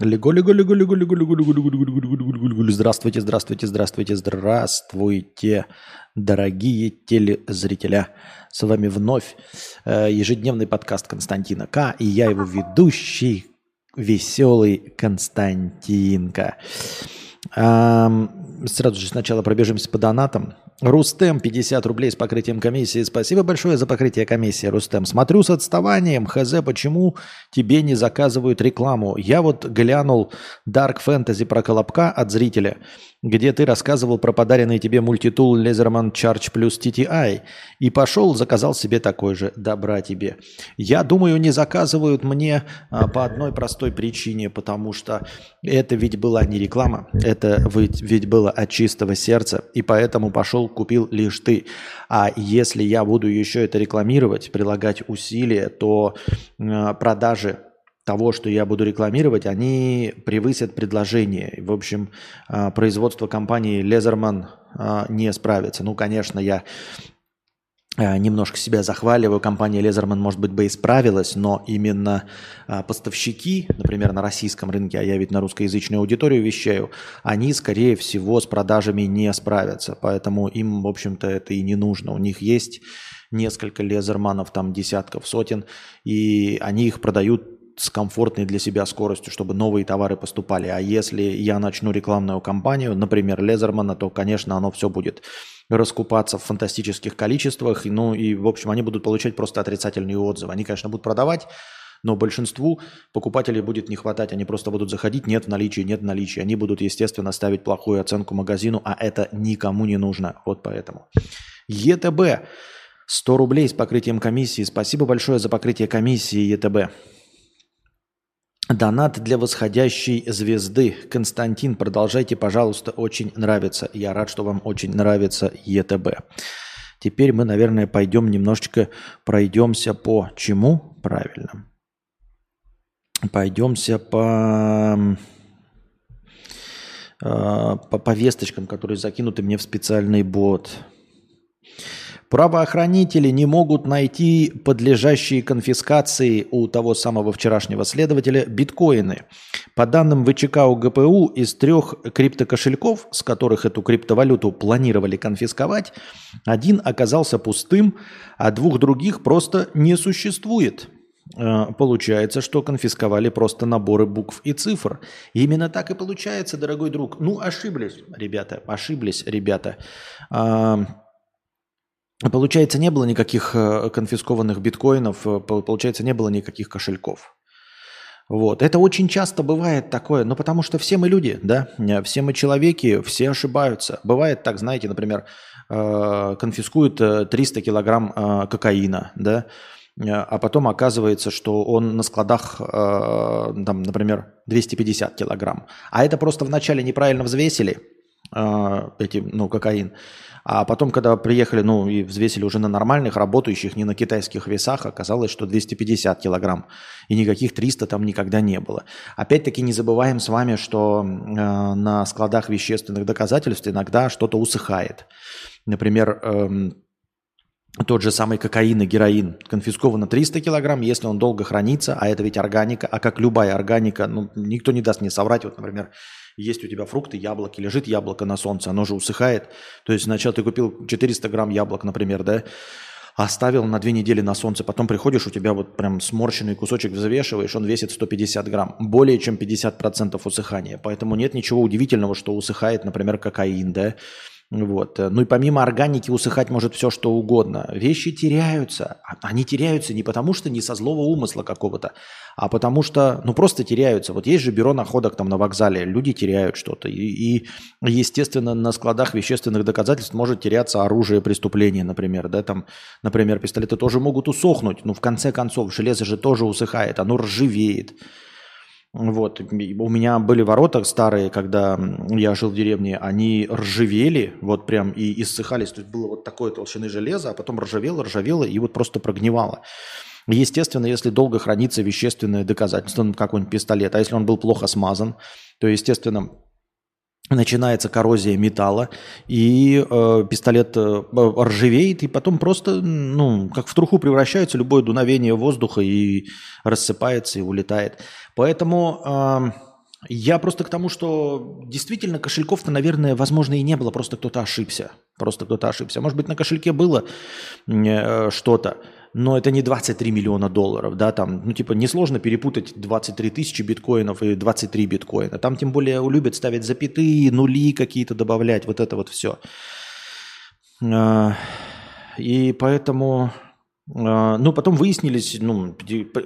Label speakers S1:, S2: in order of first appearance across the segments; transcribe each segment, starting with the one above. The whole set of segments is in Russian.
S1: Лего, лего, лего, лего, лего, лего, лего, лего, лего, лего, лего, лего, лего. Здравствуйте, здравствуйте, здравствуйте, здравствуйте, дорогие телезрителя. С вами вновь э, ежедневный подкаст Константина К. И я его ведущий, веселый Константинка. Эм, сразу же сначала пробежимся по донатам. Рустем, 50 рублей с покрытием комиссии. Спасибо большое за покрытие комиссии, Рустем. Смотрю с отставанием. Хз, почему тебе не заказывают рекламу? Я вот глянул Dark Fantasy про Колобка от зрителя где ты рассказывал про подаренный тебе мультитул Laserman Charge Plus TTI. И пошел, заказал себе такой же. Добра тебе. Я думаю, не заказывают мне а, по одной простой причине, потому что это ведь была не реклама, это ведь было от чистого сердца. И поэтому пошел, купил лишь ты. А если я буду еще это рекламировать, прилагать усилия, то а, продажи того, что я буду рекламировать, они превысят предложение. В общем, а, производство компании Лезерман не справится. Ну, конечно, я немножко себя захваливаю, компания Лезерман, может быть, бы и справилась, но именно а, поставщики, например, на российском рынке, а я ведь на русскоязычную аудиторию вещаю, они, скорее всего, с продажами не справятся, поэтому им, в общем-то, это и не нужно. У них есть несколько лезерманов, там десятков, сотен, и они их продают с комфортной для себя скоростью, чтобы новые товары поступали. А если я начну рекламную кампанию, например, Лезермана, то, конечно, оно все будет раскупаться в фантастических количествах. Ну и, в общем, они будут получать просто отрицательные отзывы. Они, конечно, будут продавать, но большинству покупателей будет не хватать. Они просто будут заходить, нет в наличии, нет в наличии. Они будут, естественно, ставить плохую оценку магазину, а это никому не нужно. Вот поэтому. ЕТБ. 100 рублей с покрытием комиссии. Спасибо большое за покрытие комиссии ЕТБ. Донат для восходящей звезды. Константин, продолжайте, пожалуйста, очень нравится. Я рад, что вам очень нравится ЕТБ. Теперь мы, наверное, пойдем немножечко пройдемся по чему? Правильно. Пойдемся по, э, по повесточкам, которые закинуты мне в специальный бот. Правоохранители не могут найти подлежащие конфискации у того самого вчерашнего следователя биткоины. По данным ВЧК УГПУ, из трех криптокошельков, с которых эту криптовалюту планировали конфисковать, один оказался пустым, а двух других просто не существует. Э, получается, что конфисковали просто наборы букв и цифр. Именно так и получается, дорогой друг. Ну, ошиблись, ребята, ошиблись, ребята. Получается, не было никаких э, конфискованных биткоинов, э, получается, не было никаких кошельков. Вот. Это очень часто бывает такое, ну потому что все мы люди, да, э, все мы человеки, все ошибаются. Бывает так, знаете, например, конфискуют 300 килограмм кокаина, да, а потом оказывается, что он на складах, там, например, 250 килограмм. А это просто вначале неправильно взвесили, эти, ну, кокаин, а потом, когда приехали, ну, и взвесили уже на нормальных, работающих, не на китайских весах, оказалось, что 250 килограмм. И никаких 300 там никогда не было. Опять-таки не забываем с вами, что э, на складах вещественных доказательств иногда что-то усыхает. Например, э, тот же самый кокаин и героин конфисковано 300 килограмм, если он долго хранится, а это ведь органика, а как любая органика, ну, никто не даст мне соврать, вот, например, есть у тебя фрукты, яблоки, лежит яблоко на солнце, оно же усыхает. То есть сначала ты купил 400 грамм яблок, например, да, оставил на две недели на солнце, потом приходишь, у тебя вот прям сморщенный кусочек взвешиваешь, он весит 150 грамм, более чем 50% усыхания. Поэтому нет ничего удивительного, что усыхает, например, кокаин, да, вот. Ну и помимо органики усыхать может все, что угодно. Вещи теряются. А они теряются не потому, что не со злого умысла какого-то, а потому что, ну, просто теряются. Вот есть же бюро находок там на вокзале, люди теряют что-то. И, и естественно, на складах вещественных доказательств может теряться оружие преступления, например. Да, там, например, пистолеты тоже могут усохнуть. Ну, в конце концов, железо же тоже усыхает, оно ржавеет. Вот. У меня были ворота старые, когда я жил в деревне, они ржавели, вот прям и иссыхались. То есть было вот такое толщины железа, а потом ржавело, ржавело и вот просто прогнивало. Естественно, если долго хранится вещественное доказательство, ну, какой-нибудь пистолет, а если он был плохо смазан, то, естественно, начинается коррозия металла, и э, пистолет э, ржавеет, и потом просто, ну, как в труху превращается любое дуновение воздуха и рассыпается и улетает. Поэтому э, Я просто к тому, что действительно кошельков-то, наверное, возможно, и не было, просто кто-то ошибся. Просто кто-то ошибся. Может быть, на кошельке было э, что-то, но это не 23 миллиона долларов, да, там, ну, типа, несложно перепутать 23 тысячи биткоинов и 23 биткоина. Там, тем более, любят ставить запятые, нули какие-то добавлять, вот это вот все. А, и поэтому а, ну, потом выяснились, ну,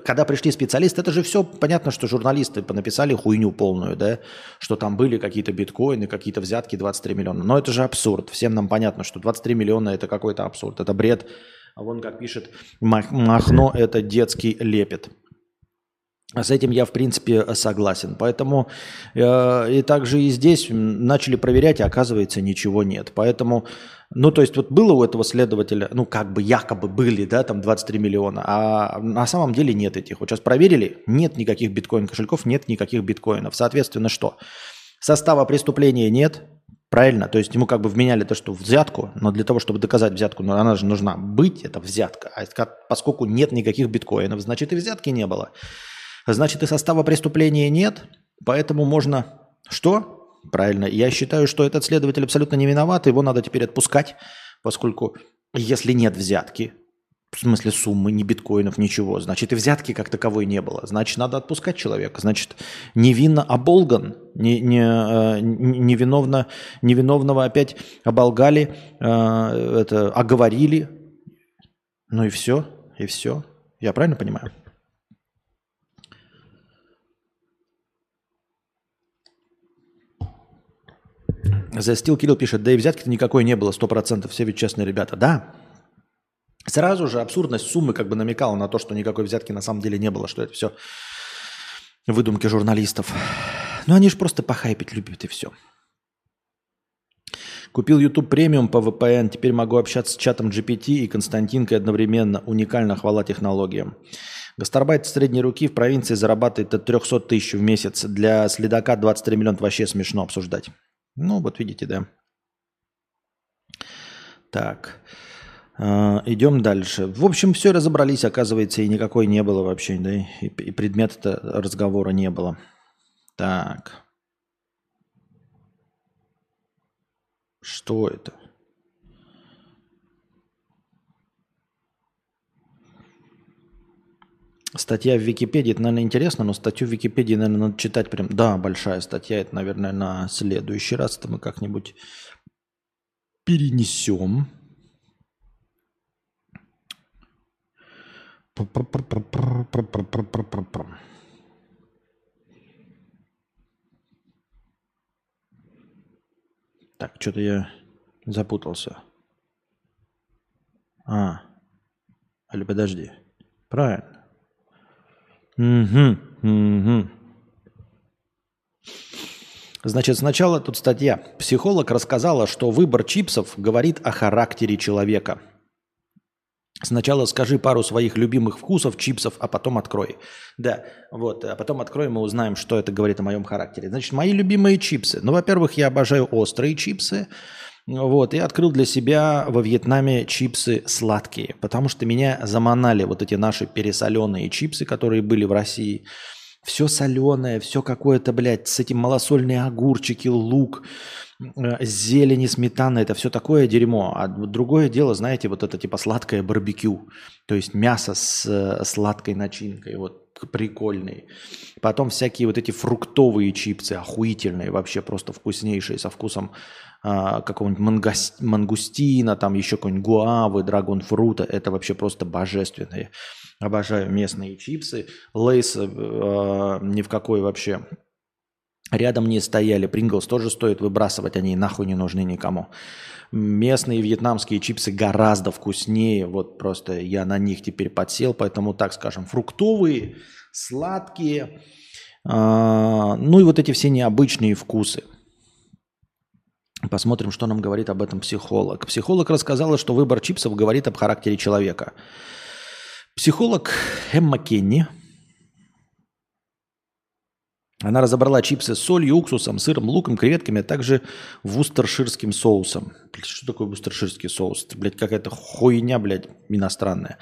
S1: когда пришли специалисты, это же все понятно, что журналисты понаписали хуйню полную, да, что там были какие-то биткоины, какие-то взятки 23 миллиона. Но это же абсурд. Всем нам понятно, что 23 миллиона это какой-то абсурд, это бред. А вон как пишет Махно, это детский лепет. С этим я, в принципе, согласен. Поэтому э, и также и здесь начали проверять, и оказывается, ничего нет. Поэтому, ну, то есть вот было у этого следователя, ну, как бы якобы были, да, там 23 миллиона, а на самом деле нет этих. Вот сейчас проверили, нет никаких биткоин-кошельков, нет никаких биткоинов. Соответственно, что? Состава преступления нет, правильно? То есть ему как бы вменяли то, что взятку, но для того, чтобы доказать взятку, ну, она же нужна быть, это взятка. А поскольку нет никаких биткоинов, значит и взятки не было. Значит, и состава преступления нет, поэтому можно... Что? Правильно. Я считаю, что этот следователь абсолютно не виноват, его надо теперь отпускать, поскольку если нет взятки, в смысле суммы, ни биткоинов, ничего, значит и взятки как таковой не было. Значит, надо отпускать человека. Значит, невинно оболган, не, не, э, невиновно, невиновного опять оболгали, э, это, оговорили. Ну и все, и все. Я правильно понимаю? За стил Кирилл пишет, да и взятки-то никакой не было, сто процентов, все ведь честные ребята. Да, сразу же абсурдность суммы как бы намекала на то, что никакой взятки на самом деле не было, что это все выдумки журналистов. Ну они же просто похайпить любят и все. Купил YouTube премиум по VPN, теперь могу общаться с чатом GPT и Константинкой одновременно. Уникально, хвала технологиям. Гастарбайт средней руки в провинции зарабатывает от 300 тысяч в месяц. Для следака 23 миллиона вообще смешно обсуждать. Ну, вот видите, да. Так. Uh, идем дальше. В общем, все разобрались, оказывается, и никакой не было вообще, да, и, и предмета разговора не было. Так. Что это? Статья в Википедии, это, наверное, интересно, но статью в Википедии, наверное, надо читать прям... Да, большая статья, это, наверное, на следующий раз это мы как-нибудь перенесем. Так, что-то я запутался. А, или подожди. Правильно. Угу, угу. Значит, сначала тут статья. Психолог рассказала, что выбор чипсов говорит о характере человека. Сначала скажи пару своих любимых вкусов чипсов, а потом открой. Да, вот, а потом откроем и узнаем, что это говорит о моем характере. Значит, мои любимые чипсы. Ну, во-первых, я обожаю острые чипсы. Вот, и открыл для себя во Вьетнаме чипсы сладкие, потому что меня заманали вот эти наши пересоленные чипсы, которые были в России. Все соленое, все какое-то, блядь, с этим малосольные огурчики, лук, э, зелени, сметана, это все такое дерьмо. А другое дело, знаете, вот это типа сладкое барбекю, то есть мясо с э, сладкой начинкой, вот прикольный. Потом всякие вот эти фруктовые чипсы, охуительные, вообще просто вкуснейшие, со вкусом а, какого-нибудь мангустина, там еще какой-нибудь гуавы, драгонфрута. Это вообще просто божественные. Обожаю местные чипсы. Лейс э, ни в какой вообще рядом не стояли. Принглс тоже стоит выбрасывать, они нахуй не нужны никому. Местные вьетнамские чипсы гораздо вкуснее. Вот просто я на них теперь подсел, поэтому так скажем, фруктовые, сладкие. Э, ну и вот эти все необычные вкусы. Посмотрим, что нам говорит об этом психолог. Психолог рассказала, что выбор чипсов говорит об характере человека. Психолог Эмма Кенни, она разобрала чипсы с солью, уксусом, сыром, луком, креветками, а также вустерширским соусом. Блядь, что такое вустерширский соус? Это, блядь, какая-то хуйня, блядь, иностранная.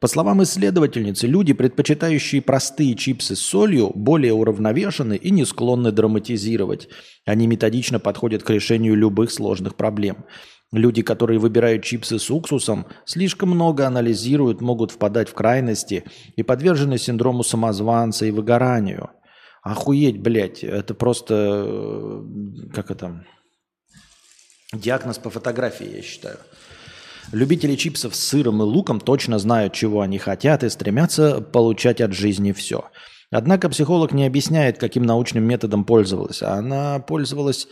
S1: По словам исследовательницы, люди, предпочитающие простые чипсы с солью, более уравновешены и не склонны драматизировать. Они методично подходят к решению любых сложных проблем. Люди, которые выбирают чипсы с уксусом, слишком много анализируют, могут впадать в крайности и подвержены синдрому самозванца и выгоранию. Охуеть, блядь, это просто, э, как это, диагноз по фотографии, я считаю. Любители чипсов с сыром и луком точно знают, чего они хотят и стремятся получать от жизни все. Однако психолог не объясняет, каким научным методом пользовалась. Она пользовалась,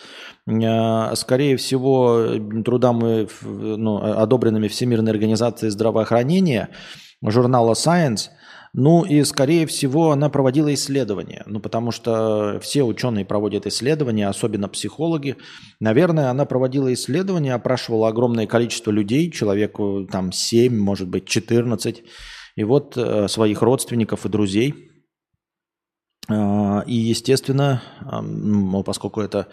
S1: э, скорее всего, трудами, ну, одобренными Всемирной организацией здравоохранения, журнала Science – ну и, скорее всего, она проводила исследования. Ну, потому что все ученые проводят исследования, особенно психологи. Наверное, она проводила исследования, опрашивала огромное количество людей, человеку там 7, может быть, 14. И вот э, своих родственников и друзей. Э, и, естественно, ну, поскольку это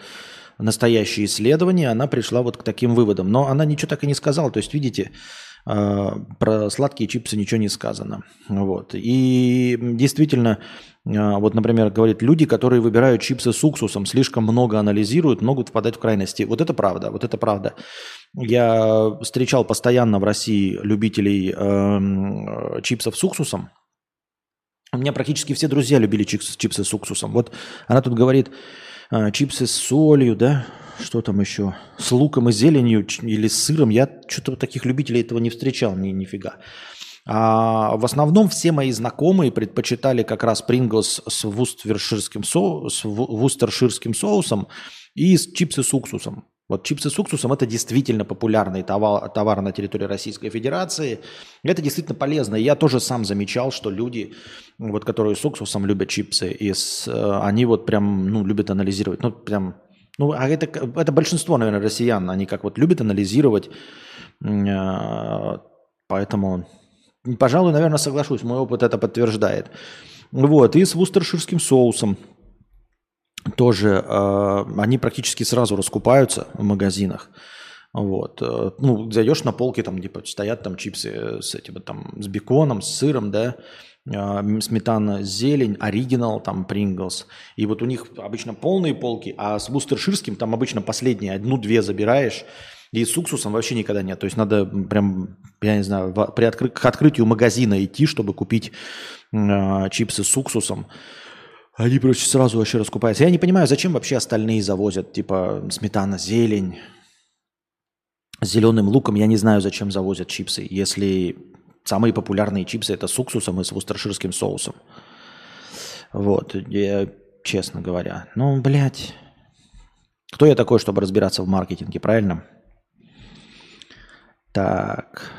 S1: настоящее исследование, она пришла вот к таким выводам. Но она ничего так и не сказала. То есть, видите, а, про сладкие чипсы ничего не сказано. Вот. И действительно, а, вот, например, говорит, люди, которые выбирают чипсы с уксусом, слишком много анализируют, могут впадать в крайности. Вот это правда, вот это правда. Я встречал постоянно в России любителей э, чипсов с уксусом. У меня практически все друзья любили чипсы, чипсы с уксусом. Вот она тут говорит, э, чипсы с солью, да, что там еще? С луком и зеленью или с сыром. Я что-то таких любителей этого не встречал ни, нифига. А в основном все мои знакомые предпочитали как раз Принглс с вустерширским, со, с вустерширским соусом и с чипсы с уксусом. Вот чипсы с уксусом – это действительно популярный товар, товар на территории Российской Федерации. Это действительно полезно. Я тоже сам замечал, что люди, вот, которые с уксусом любят чипсы, и с, э, они вот прям ну, любят анализировать. Ну, прям ну, а это, это большинство, наверное, россиян, они как вот любят анализировать, а, поэтому, пожалуй, наверное, соглашусь, мой опыт это подтверждает. Вот, и с вустерширским соусом тоже, э, они практически сразу раскупаются в магазинах. Вот. Э, ну, зайдешь на полке, там, типа, стоят там чипсы с этим, там, с беконом, с сыром, да, а, сметана, зелень, оригинал, там, Принглс. И вот у них обычно полные полки, а с бустерширским там обычно последние, одну-две забираешь. И с уксусом вообще никогда нет. То есть надо прям, я не знаю, при откры... к открытию магазина идти, чтобы купить э, чипсы с уксусом. Они просто сразу вообще раскупаются. Я не понимаю, зачем вообще остальные завозят, типа сметана, зелень, с зеленым луком. Я не знаю, зачем завозят чипсы, если Самые популярные чипсы это с уксусом и с вустерширским соусом. Вот, я, честно говоря. Ну, блядь. Кто я такой, чтобы разбираться в маркетинге, правильно? Так.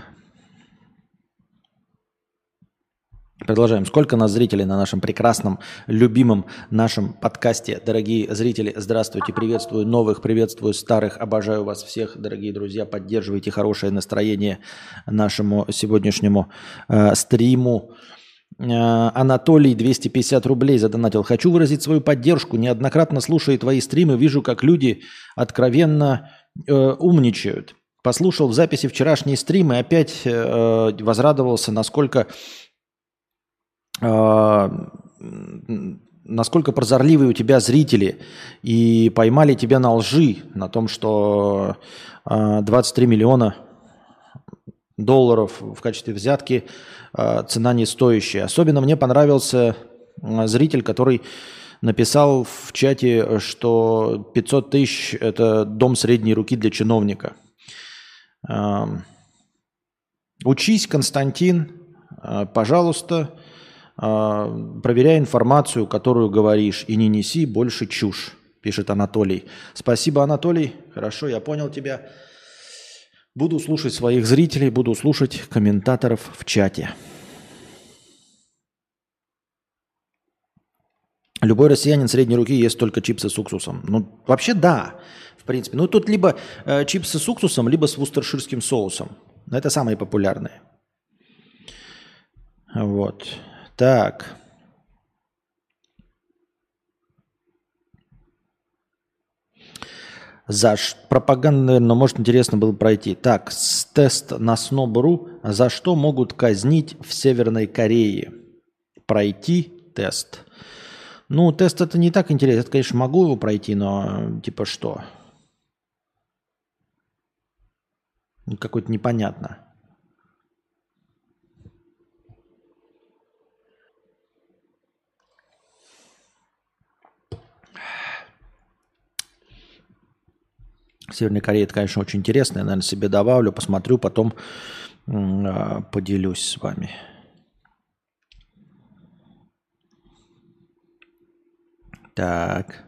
S1: Продолжаем. Сколько нас зрителей на нашем прекрасном, любимом нашем подкасте? Дорогие зрители, здравствуйте, приветствую новых, приветствую старых, обожаю вас всех, дорогие друзья. Поддерживайте хорошее настроение нашему сегодняшнему э, стриму. Э, Анатолий 250 рублей задонатил. Хочу выразить свою поддержку. Неоднократно слушая твои стримы, вижу, как люди откровенно э, умничают. Послушал в записи вчерашние стримы, опять э, возрадовался, насколько насколько прозорливые у тебя зрители и поймали тебя на лжи, на том, что 23 а, миллиона долларов в качестве взятки а, цена не стоящая. Особенно мне понравился зритель, который написал в чате, что 500 тысяч – это дом средней руки для чиновника. Учись, Константин, пожалуйста, а, проверяй информацию, которую говоришь, и не неси больше чушь, пишет Анатолий. Спасибо, Анатолий. Хорошо, я понял тебя. Буду слушать своих зрителей, буду слушать комментаторов в чате. Любой россиянин средней руки ест только чипсы с уксусом. Ну, вообще да, в принципе. Ну, тут либо э, чипсы с уксусом, либо с вустерширским соусом. Это самые популярные. Вот. Так. За ш... пропаганду, наверное, может, интересно было пройти. Так, с тест на сноб.ру. За что могут казнить в Северной Корее? Пройти тест. Ну, тест это не так интересно. Это, конечно, могу его пройти, но типа что? Какой-то непонятно. Северная Корея, это, конечно, очень интересно. Я, наверное, себе добавлю, посмотрю, потом э, поделюсь с вами. Так.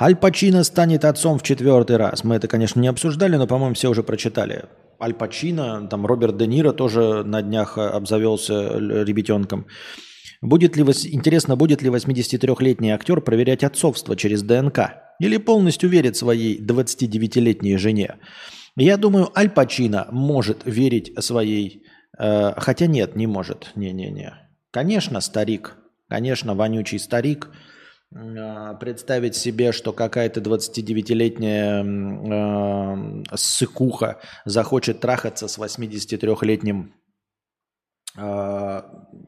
S1: Аль Пачино станет отцом в четвертый раз. Мы это, конечно, не обсуждали, но, по-моему, все уже прочитали. Аль Пачино, там Роберт Де Ниро тоже на днях обзавелся ребятенком. Будет ли, интересно, будет ли 83-летний актер проверять отцовство через ДНК? Или полностью верит своей 29-летней жене? Я думаю, Аль Пачино может верить своей... Э, хотя нет, не может. Не-не-не. Конечно, старик. Конечно, вонючий старик. Э, представить себе, что какая-то 29-летняя э, сыкуха захочет трахаться с 83-летним э,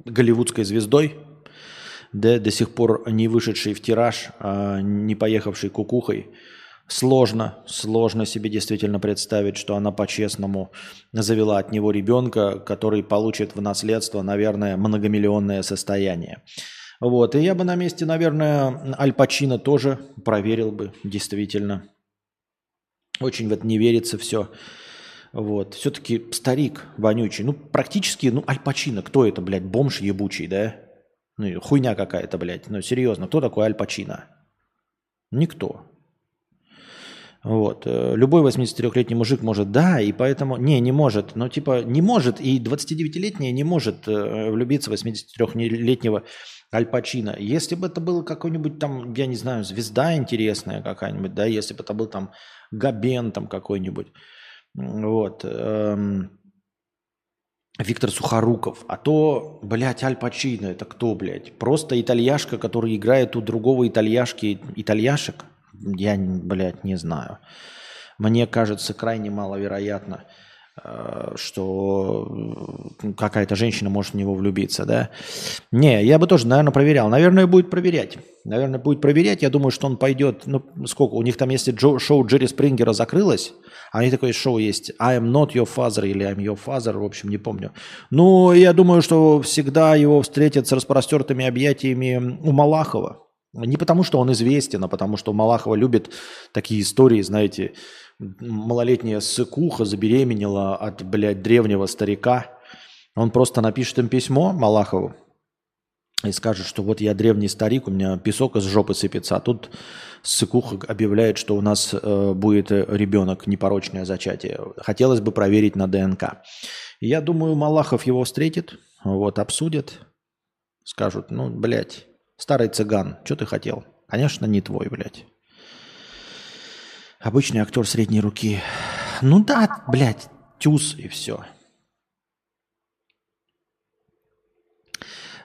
S1: голливудской звездой, да, до сих пор не вышедший в тираж, а не поехавший кукухой, сложно, сложно себе действительно представить, что она по-честному завела от него ребенка, который получит в наследство, наверное, многомиллионное состояние. Вот, и я бы на месте, наверное, Аль Пачино тоже проверил бы, действительно. Очень в это не верится все. Вот. Все-таки старик вонючий. Ну, практически, ну, Аль Пачино, кто это, блядь, бомж ебучий, да? Ну, хуйня какая-то, блядь. Ну, серьезно, кто такой Аль Пачино? Никто. Вот. Э, любой 83-летний мужик может, да, и поэтому... Не, не может. Ну, типа, не может, и 29-летняя не может э, влюбиться в 83-летнего Аль Пачино. Если бы это был какой-нибудь там, я не знаю, звезда интересная какая-нибудь, да, если бы это был там Габен там какой-нибудь, вот, эм, Виктор Сухоруков, а то, блядь, Аль Пачино, это кто, блядь? Просто итальяшка, который играет у другого итальяшки, итальяшек? Я, блядь, не знаю. Мне кажется, крайне маловероятно, что какая-то женщина может в него влюбиться, да? Не, я бы тоже, наверное, проверял. Наверное, будет проверять. Наверное, будет проверять. Я думаю, что он пойдет, ну, сколько? У них там, если шоу Джерри Спрингера закрылось, а у такое шоу есть I am not your father или I'm your father, в общем, не помню. Ну, я думаю, что всегда его встретят с распростертыми объятиями у Малахова. Не потому, что он известен, а потому, что Малахова любит такие истории, знаете, малолетняя сыкуха забеременела от, блядь, древнего старика. Он просто напишет им письмо Малахову, и скажет, что вот я древний старик, у меня песок из жопы сыпется, а тут Сыкуха объявляет, что у нас э, будет ребенок, непорочное зачатие. Хотелось бы проверить на ДНК. Я думаю, Малахов его встретит, вот, обсудит, скажут, ну, блядь, старый цыган, что ты хотел? Конечно, не твой, блядь. Обычный актер средней руки. Ну да, блядь, тюз и все.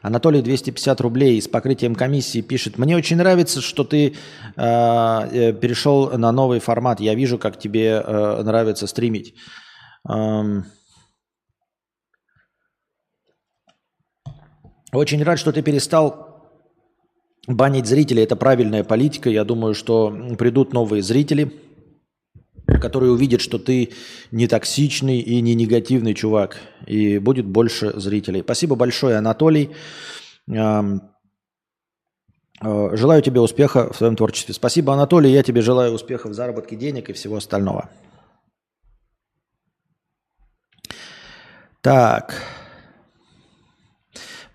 S1: Анатолий 250 рублей с покрытием комиссии пишет. Мне очень нравится, что ты а, э, перешел на новый формат. Я вижу, как тебе э, нравится стримить. Эм... Очень рад, что ты перестал банить зрителей. Это правильная политика. Я думаю, что придут новые зрители который увидит, что ты не токсичный и не негативный чувак, и будет больше зрителей. Спасибо большое, Анатолий. Э, желаю тебе успеха в своем творчестве. Спасибо, Анатолий. Я тебе желаю успеха в заработке денег и всего остального. Так.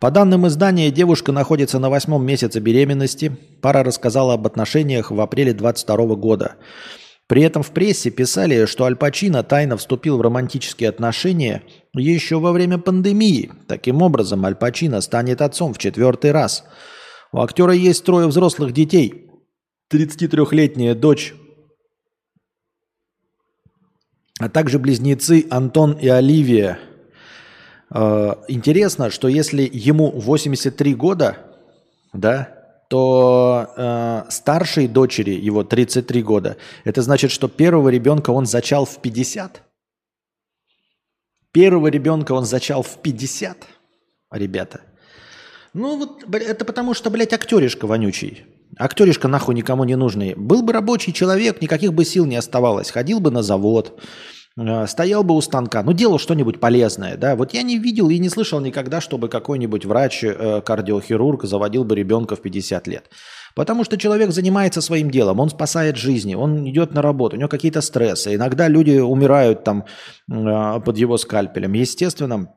S1: По данным издания, девушка находится на восьмом месяце беременности. Пара рассказала об отношениях в апреле 22 года. При этом в прессе писали, что Аль Пачино тайно вступил в романтические отношения еще во время пандемии. Таким образом, Аль Пачино станет отцом в четвертый раз. У актера есть трое взрослых детей. 33-летняя дочь, а также близнецы Антон и Оливия. Э, интересно, что если ему 83 года, да, то э, старшей дочери его 33 года, это значит, что первого ребенка он зачал в 50. Первого ребенка он зачал в 50, ребята. Ну вот это потому что, блядь, актеришка вонючий. Актеришка нахуй никому не нужный. Был бы рабочий человек, никаких бы сил не оставалось. Ходил бы на завод, стоял бы у станка, ну делал что-нибудь полезное, да. Вот я не видел и не слышал никогда, чтобы какой-нибудь врач, э, заводил бы ребенка в 50 лет. Потому что человек занимается своим делом, он спасает жизни, он идет на работу, у него какие-то стрессы. Иногда люди умирают там э, под его скальпелем. Естественно,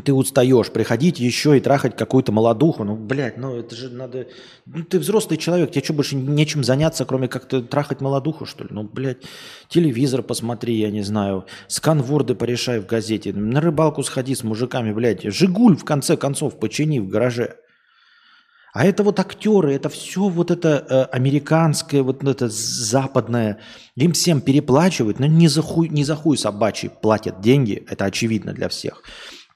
S1: ты устаешь приходить еще и трахать какую-то молодуху. Ну, блядь, ну это же надо... Ну, ты взрослый человек, тебе что, больше нечем заняться, кроме как ты трахать молодуху, что ли? Ну, блядь, телевизор посмотри, я не знаю, сканворды порешай в газете, на рыбалку сходи с мужиками, блядь, Жигуль, в конце концов, почини в гараже. А это вот актеры, это все вот это э, американское, вот это западное. Им всем переплачивают, но не за хуй, не за хуй собачий платят деньги, это очевидно для всех.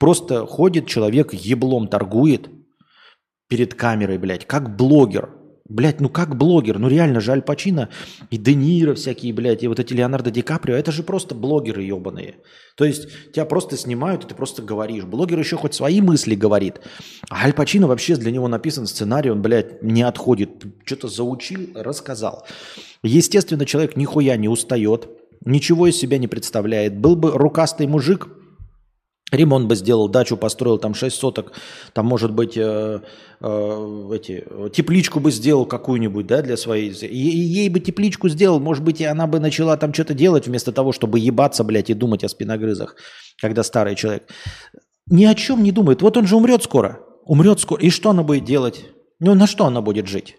S1: Просто ходит человек, еблом торгует перед камерой, блядь, как блогер. Блядь, ну как блогер? Ну реально же Аль Пачино и Де Ниро всякие, блядь, и вот эти Леонардо Ди Каприо, это же просто блогеры ебаные. То есть тебя просто снимают, и ты просто говоришь. Блогер еще хоть свои мысли говорит. А Аль Пачино вообще для него написан сценарий, он, блядь, не отходит. Что-то заучил, рассказал. Естественно, человек нихуя не устает, ничего из себя не представляет. Был бы рукастый мужик – Ремонт бы сделал, дачу построил, там 6 соток, там, может быть, э, э, эти, тепличку бы сделал какую-нибудь, да, для своей. И, ей бы тепличку сделал, может быть, и она бы начала там что-то делать, вместо того, чтобы ебаться, блядь, и думать о спиногрызах, когда старый человек. Ни о чем не думает. Вот он же умрет скоро. Умрет скоро. И что она будет делать? Ну, на что она будет жить?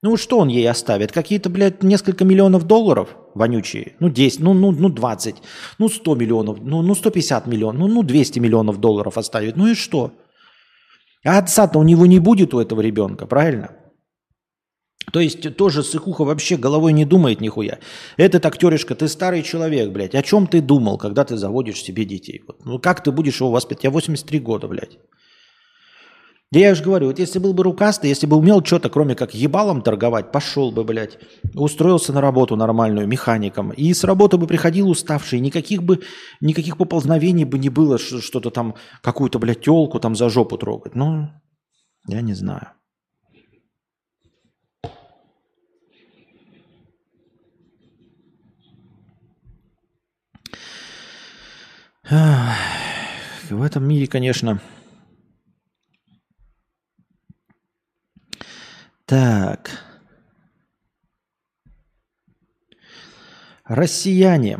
S1: Ну, что он ей оставит? Какие-то, блядь, несколько миллионов долларов вонючие? Ну, 10, ну, ну, ну 20, ну, 100 миллионов, ну, ну 150 миллионов, ну, ну 200 миллионов долларов оставит. Ну и что? А отца-то у него не будет у этого ребенка, правильно? То есть тоже Сыкуха вообще головой не думает нихуя. Этот актеришка, ты старый человек, блядь. О чем ты думал, когда ты заводишь себе детей? Вот. Ну как ты будешь его воспитывать? Я 83 года, блядь. Я же говорю, вот если был бы рукастый, если бы умел что-то, кроме как ебалом торговать, пошел бы, блядь, устроился на работу нормальную, механиком, и с работы бы приходил уставший, никаких бы, никаких поползновений бы не было, что-то там, какую-то, блядь, телку там за жопу трогать. Ну, я не знаю. В этом мире, конечно, Так. Россияне.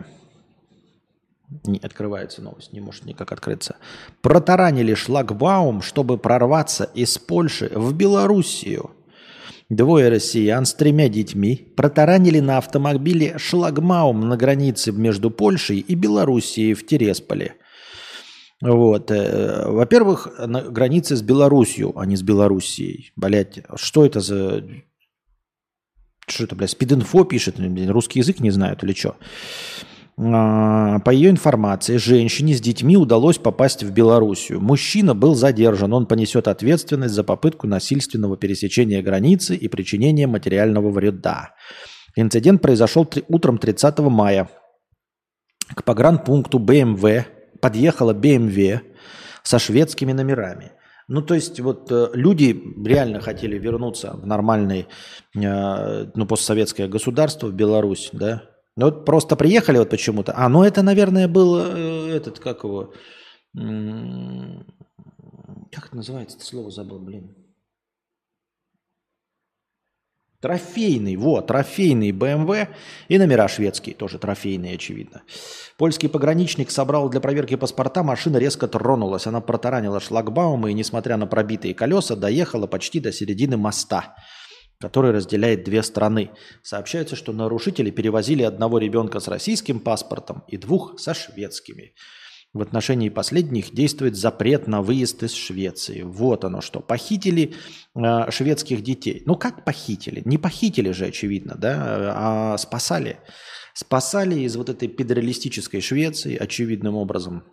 S1: Не открывается новость, не может никак открыться. Протаранили шлагбаум, чтобы прорваться из Польши в Белоруссию. Двое россиян с тремя детьми протаранили на автомобиле шлагбаум на границе между Польшей и Белоруссией в Тересполе – вот. Э, во-первых, на границе с Белоруссией, а не с Белоруссией. Блять, что это за... Что это, блядь, спидинфо пишет? Русский язык не знают или что? А, по ее информации, женщине с детьми удалось попасть в Белоруссию. Мужчина был задержан. Он понесет ответственность за попытку насильственного пересечения границы и причинения материального вреда. Инцидент произошел утром 30 мая. К погранпункту БМВ подъехала BMW со шведскими номерами. Ну, то есть вот э, люди реально хотели вернуться в нормальное, э, ну, постсоветское государство, в Беларусь, да. Ну, вот просто приехали вот почему-то. А, ну, это, наверное, был э, этот, как его, как это называется, это слово забыл, блин. Трофейный, вот, трофейный BMW и номера шведские, тоже трофейные, очевидно. Польский пограничник собрал для проверки паспорта, машина резко тронулась. Она протаранила шлагбаумы и, несмотря на пробитые колеса, доехала почти до середины моста, который разделяет две страны. Сообщается, что нарушители перевозили одного ребенка с российским паспортом и двух со шведскими. В отношении последних действует запрет на выезд из Швеции. Вот оно что. Похитили э, шведских детей. Ну как похитили? Не похитили же, очевидно, да, а спасали. Спасали из вот этой педералистической Швеции, очевидным образом.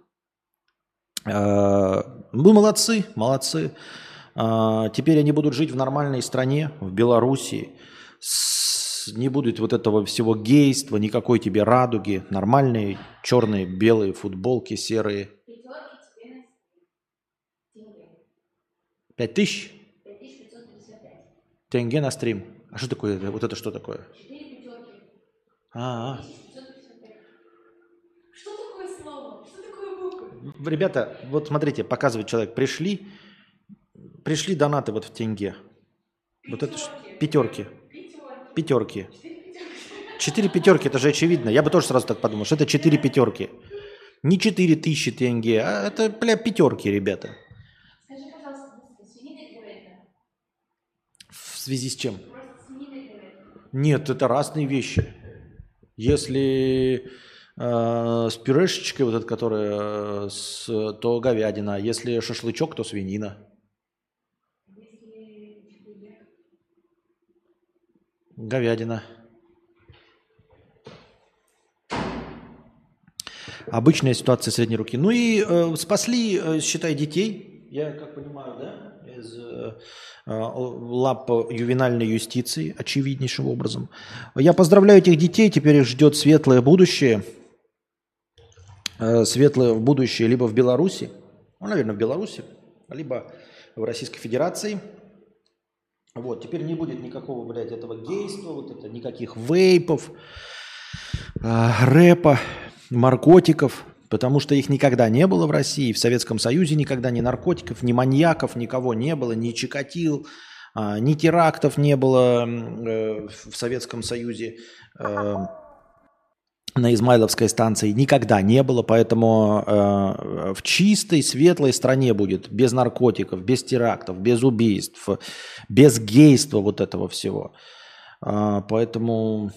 S1: Э, молодцы, молодцы. А, теперь они будут жить в нормальной стране, в Белоруссии. С, не будет вот этого всего гейства, никакой тебе радуги. Нормальные черные, белые футболки, серые. Пять тысяч? Тенге на стрим. А что такое? Вот это что такое? А. Что такое слово? Ребята, вот смотрите, показывает человек. Пришли, пришли донаты вот в тенге. Вот это пятерки. Пятерки. Четыре пятерки, это же очевидно. Я бы тоже сразу так подумал, что это четыре пятерки. Не четыре тысячи тенге, а это, бля, пятерки, ребята. Скажи, пожалуйста, В связи с чем? Нет, это разные вещи. Если э, с пюрешечкой, вот эта, которая, с, то говядина. Если шашлычок, то свинина. Говядина. Обычная ситуация средней руки. Ну и э, спасли, э, считай, детей. Я как понимаю, да, из э, э лап ювенальной юстиции, очевиднейшим образом. Я поздравляю этих детей, теперь их ждет светлое будущее. Э, светлое будущее либо в Беларуси, ну, наверное, в Беларуси, либо в Российской Федерации – вот, теперь не будет никакого, блядь, этого гейства, вот это, никаких вейпов, э, рэпа, наркотиков, потому что их никогда не было в России, в Советском Союзе никогда ни наркотиков, ни маньяков, никого не было, ни чикатил, э, ни терактов не было э, в Советском Союзе. Э, на Измайловской станции никогда не было, поэтому э, в чистой, светлой стране будет без наркотиков, без терактов, без убийств, без гейства вот этого всего. Э, поэтому,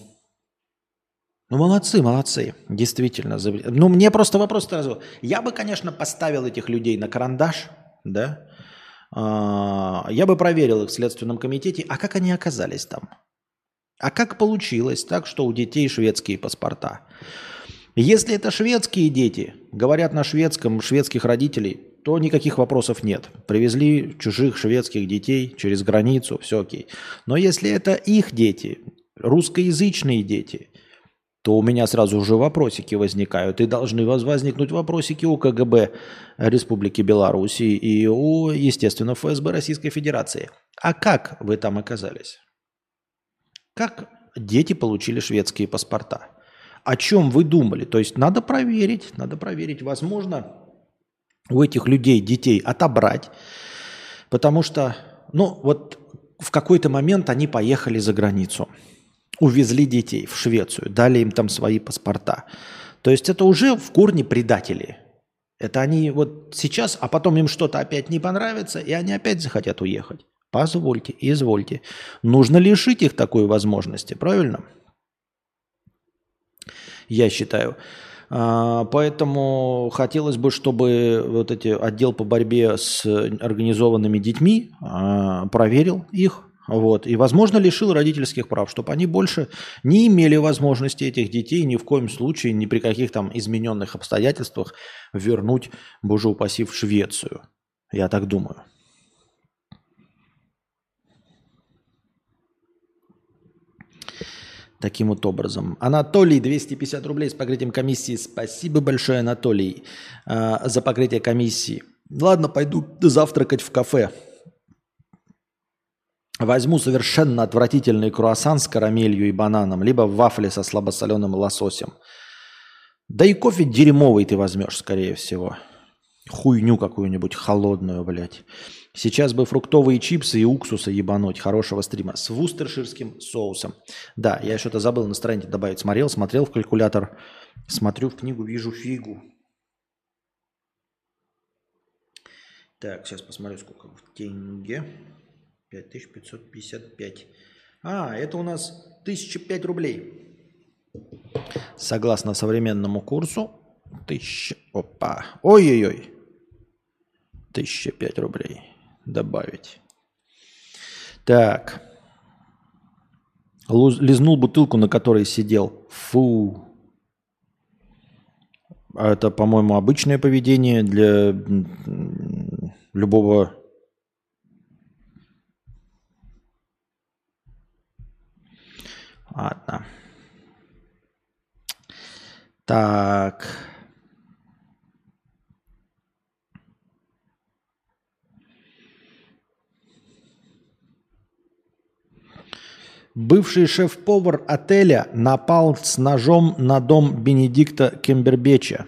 S1: ну молодцы, молодцы, действительно. Ну мне просто вопрос сразу. Я бы, конечно, поставил этих людей на карандаш, да, э, я бы проверил их в Следственном комитете, а как они оказались там? А как получилось так, что у детей шведские паспорта? Если это шведские дети, говорят на шведском, шведских родителей, то никаких вопросов нет. Привезли чужих шведских детей через границу, все окей. Но если это их дети, русскоязычные дети, то у меня сразу уже вопросики возникают. И должны возникнуть вопросики у КГБ Республики Беларусь и у, естественно, ФСБ Российской Федерации. А как вы там оказались? Как дети получили шведские паспорта? О чем вы думали? То есть надо проверить, надо проверить. Возможно, у этих людей детей отобрать, потому что, ну, вот в какой-то момент они поехали за границу, увезли детей в Швецию, дали им там свои паспорта. То есть это уже в корне предатели. Это они вот сейчас, а потом им что-то опять не понравится, и они опять захотят уехать. Позвольте, извольте. Нужно лишить их такой возможности, правильно? Я считаю. А, поэтому хотелось бы, чтобы вот эти отдел по борьбе с организованными детьми а, проверил их, вот, и, возможно, лишил родительских прав, чтобы они больше не имели возможности этих детей ни в коем случае, ни при каких там измененных обстоятельствах вернуть, боже упаси, в Швецию. Я так думаю. Таким вот образом. Анатолий, 250 рублей с покрытием комиссии. Спасибо большое, Анатолий, э, за покрытие комиссии. Ладно, пойду завтракать в кафе. Возьму совершенно отвратительный круассан с карамелью и бананом, либо вафли со слабосоленым лососем. Да и кофе дерьмовый ты возьмешь, скорее всего. Хуйню какую-нибудь холодную, блядь. Сейчас бы фруктовые чипсы и уксуса ебануть. Хорошего стрима. С вустерширским соусом. Да, я что-то забыл на странице добавить. Смотрел, смотрел в калькулятор. Смотрю в книгу, вижу фигу. Так, сейчас посмотрю, сколько в тенге. 5555. А, это у нас 1005 рублей. Согласно современному курсу, 1000... Опа. Ой-ой-ой. 1005 рублей добавить. Так. Лизнул бутылку, на которой сидел. Фу. А это, по-моему, обычное поведение для любого Ладно. Так. Бывший шеф-повар отеля напал с ножом на дом Бенедикта Кембербеча.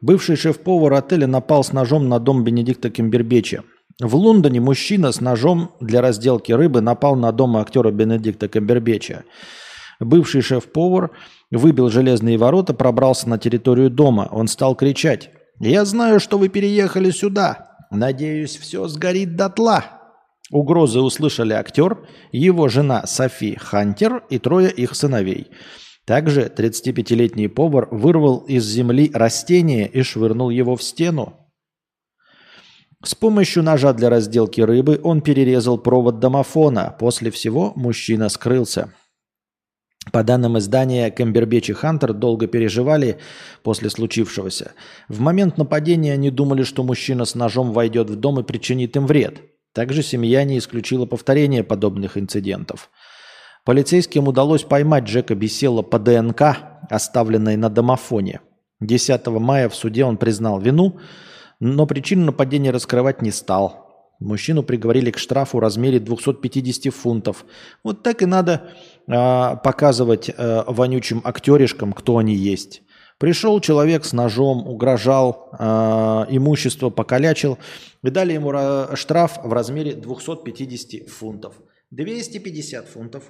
S1: Бывший шеф-повар отеля напал с ножом на дом Бенедикта Кембербеча. В Лондоне мужчина с ножом для разделки рыбы напал на дом актера Бенедикта Кембербеча. Бывший шеф-повар выбил железные ворота, пробрался на территорию дома. Он стал кричать «Я знаю, что вы переехали сюда. Надеюсь, все сгорит дотла». Угрозы услышали актер, его жена Софи Хантер и трое их сыновей. Также 35-летний повар вырвал из земли растение и швырнул его в стену. С помощью ножа для разделки рыбы он перерезал провод домофона. После всего мужчина скрылся. По данным издания, Кембербеч и Хантер долго переживали после случившегося. В момент нападения они думали, что мужчина с ножом войдет в дом и причинит им вред. Также семья не исключила повторение подобных инцидентов. Полицейским удалось поймать Джека Бесела по ДНК, оставленной на домофоне. 10 мая в суде он признал вину, но причину нападения раскрывать не стал. Мужчину приговорили к штрафу в размере 250 фунтов. Вот так и надо показывать э, вонючим актеришкам, кто они есть. Пришел человек с ножом, угрожал, э, имущество покалячил, и дали ему штраф в размере 250 фунтов. 250 фунтов.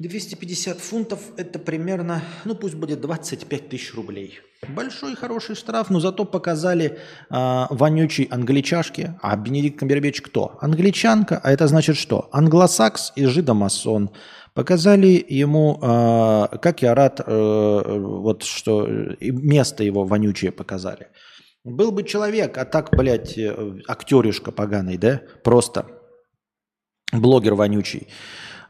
S1: 250 фунтов – это примерно, ну пусть будет 25 тысяч рублей. Большой хороший штраф, но зато показали э, вонючей англичашке. А Бенедикт Камбербеч кто? Англичанка, а это значит что? Англосакс и жидомасон. Показали ему, э, как я рад, э, вот что место его вонючее показали. Был бы человек, а так, блядь, э, актеришка поганый, да? Просто блогер вонючий.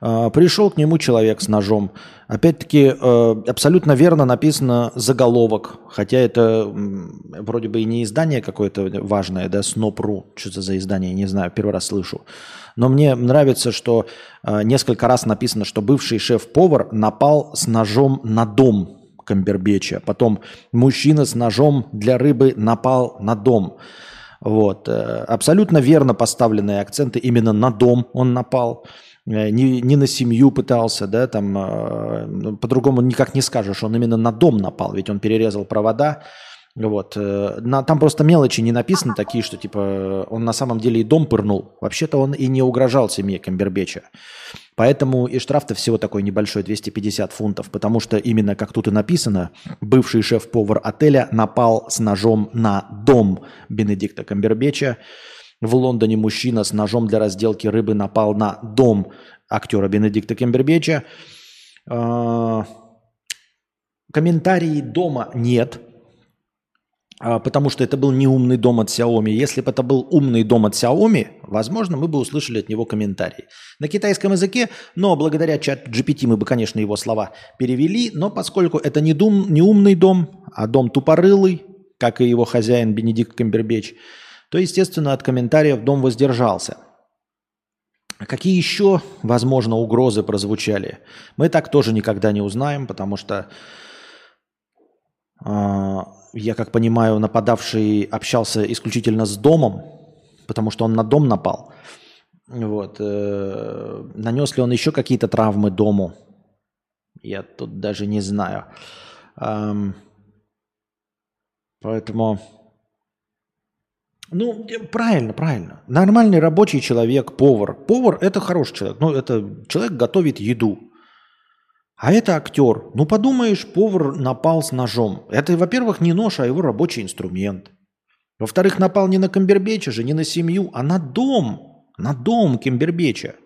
S1: А, пришел к нему человек с ножом. Опять-таки, э, абсолютно верно написано заголовок, хотя это вроде бы и не издание какое-то важное, да, Снопру, что это за издание, не знаю, первый раз слышу. Но мне нравится, что э, несколько раз написано, что бывший шеф-повар напал с ножом на дом Камбербеча. Потом мужчина с ножом для рыбы напал на дом. Вот. Э, абсолютно верно поставленные акценты именно на дом он напал. Э, не, не на семью пытался, да, там э, ну, по-другому никак не скажешь, он именно на дом напал, ведь он перерезал провода, вот. Э, на, там просто мелочи не написаны такие, что типа он на самом деле и дом пырнул. Вообще-то он и не угрожал семье Камбербеча. Поэтому и штраф-то всего такой небольшой, 250 фунтов, потому что именно, как тут и написано, бывший шеф-повар отеля напал с ножом на дом Бенедикта Камбербеча. В Лондоне мужчина с ножом для разделки рыбы напал на дом актера Бенедикта Кембербеча. А, комментарий дома нет, а, потому что это был не умный дом от Xiaomi. Если бы это был умный дом от Xiaomi, возможно, мы бы услышали от него комментарий. На китайском языке, но благодаря чат GPT мы бы, конечно, его слова перевели, но поскольку это не, дум, не умный дом, а дом тупорылый, как и его хозяин Бенедикт Камбербеч, то, естественно, от комментариев дом воздержался. Какие еще, возможно, угрозы прозвучали? Мы так тоже никогда не узнаем, потому что, э, я как понимаю, нападавший общался исключительно с домом, потому что он на дом напал. Вот. Э, нанес ли он еще какие-то травмы дому? Я тут даже не знаю. Эм, поэтому ну, правильно, правильно. Нормальный рабочий человек, повар. Повар – это хороший человек. Ну, это человек готовит еду. А это актер. Ну, подумаешь, повар напал с ножом. Это, во-первых, не нож, а его рабочий инструмент. Во-вторых, напал не на Камбербеча же, не на семью, а на дом. На дом Камбербеча.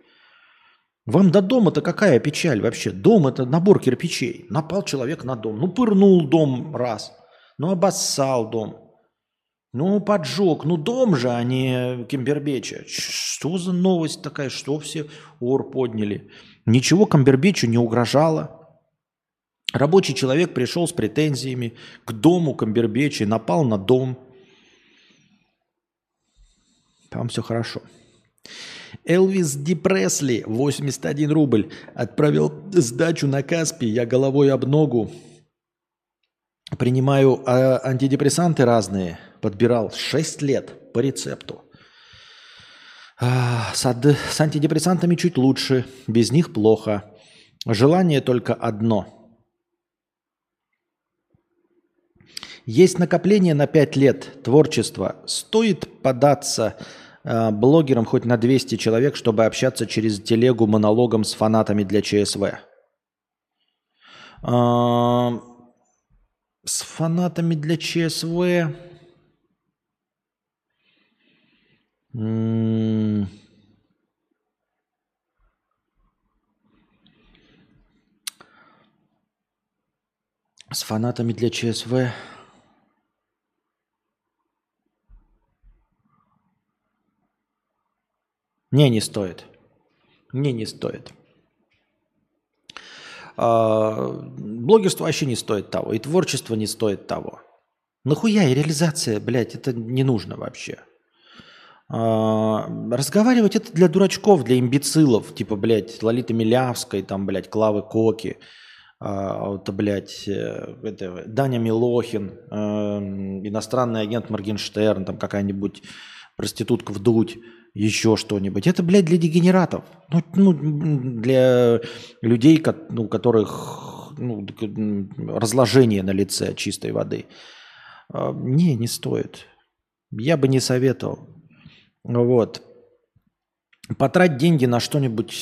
S1: Вам до дома-то какая печаль вообще? Дом – это набор кирпичей. Напал человек на дом. Ну, пырнул дом раз. Ну, обоссал дом. Ну, поджог, ну дом же, а не Кембербеча. Что за новость такая, что все ор подняли? Ничего Камбербечу не угрожало. Рабочий человек пришел с претензиями к дому Камбербеча, напал на дом. Там все хорошо. Элвис Депресли, 81 рубль. Отправил сдачу на Каспий. Я головой об ногу. Принимаю а, антидепрессанты разные. Подбирал 6 лет по рецепту. А, с, с антидепрессантами чуть лучше. Без них плохо. Желание только одно. Есть накопление на 5 лет творчества. Стоит податься э, блогером хоть на 200 человек, чтобы общаться через телегу монологом с фанатами для ЧСВ. Э, с фанатами для ЧСВ... С фанатами для ЧСВ... Не, не стоит. Не, не стоит. А, блогерство вообще не стоит того, и творчество не стоит того. Нахуя и реализация, блядь, это не нужно вообще. А, разговаривать это для дурачков, для имбецилов, типа, блядь, Лолиты Милявской, там, блядь, Клавы Коки, а, это, блядь, э, это, Даня Милохин, э, иностранный агент Моргенштерн, там какая-нибудь проститутка вдуть еще что-нибудь. Это, блядь, для дегенератов. Ну, ну для людей, ну, у которых ну, разложение на лице чистой воды. А, не, не стоит. Я бы не советовал. Вот. Потрать деньги на что-нибудь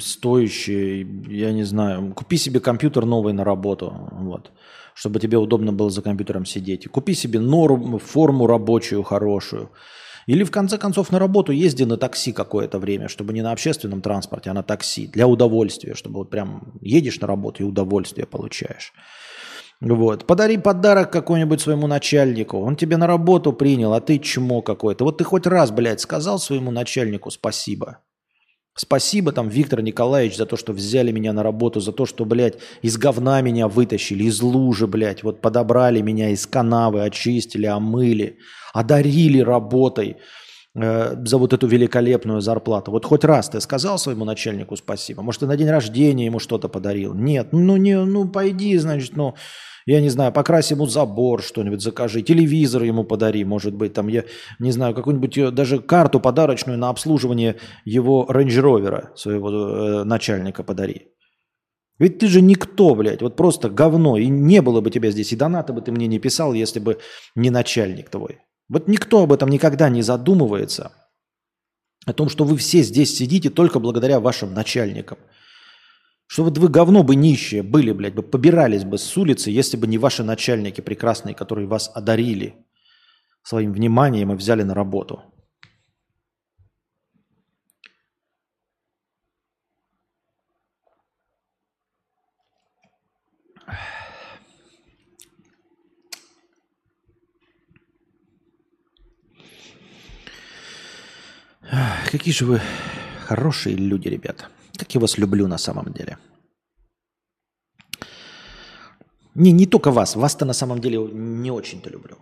S1: стоящее, я не знаю. Купи себе компьютер новый на работу, вот, чтобы тебе удобно было за компьютером сидеть. Купи себе норм, форму рабочую хорошую. Или в конце концов на работу езди на такси какое-то время, чтобы не на общественном транспорте, а на такси, для удовольствия, чтобы вот прям едешь на работу и удовольствие получаешь. Вот. Подари подарок какой-нибудь своему начальнику. Он тебе на работу принял, а ты чмо какой-то. Вот ты хоть раз, блядь, сказал своему начальнику спасибо. Спасибо там, Виктор Николаевич, за то, что взяли меня на работу, за то, что, блядь, из говна меня вытащили, из лужи, блядь, вот подобрали меня из канавы, очистили, омыли, одарили работой э, за вот эту великолепную зарплату. Вот хоть раз ты сказал своему начальнику спасибо? Может, ты на день рождения ему что-то подарил? Нет, ну, не, ну пойди, значит, ну, я не знаю, покрась ему забор, что-нибудь закажи, телевизор ему подари, может быть, там, я не знаю, какую-нибудь э, даже карту подарочную на обслуживание его рейндж-ровера, своего э, начальника подари. Ведь ты же никто, блядь, вот просто говно, и не было бы тебя здесь, и доната бы ты мне не писал, если бы не начальник твой. Вот никто об этом никогда не задумывается, о том, что вы все здесь сидите только благодаря вашим начальникам. Что вот вы говно бы нищие были, блядь, бы побирались бы с улицы, если бы не ваши начальники прекрасные, которые вас одарили своим вниманием и взяли на работу. Какие же вы хорошие люди, ребята. Как я вас люблю на самом деле. Не, не только вас. Вас-то на самом деле не очень-то люблю.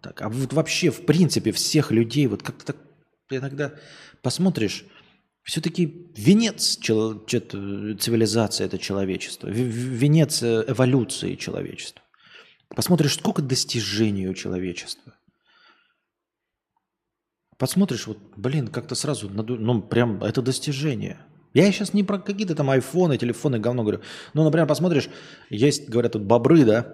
S1: Так, а вот вообще, в принципе, всех людей, вот как-то так иногда посмотришь, все-таки венец цивилизации это человечество, венец э, эволюции человечества. Посмотришь, сколько достижений у человечества. Посмотришь, вот, блин, как-то сразу, ну, прям, это достижение. Я сейчас не про какие-то там айфоны, телефоны, говно говорю. Ну, например, посмотришь, есть, говорят, тут бобры, да,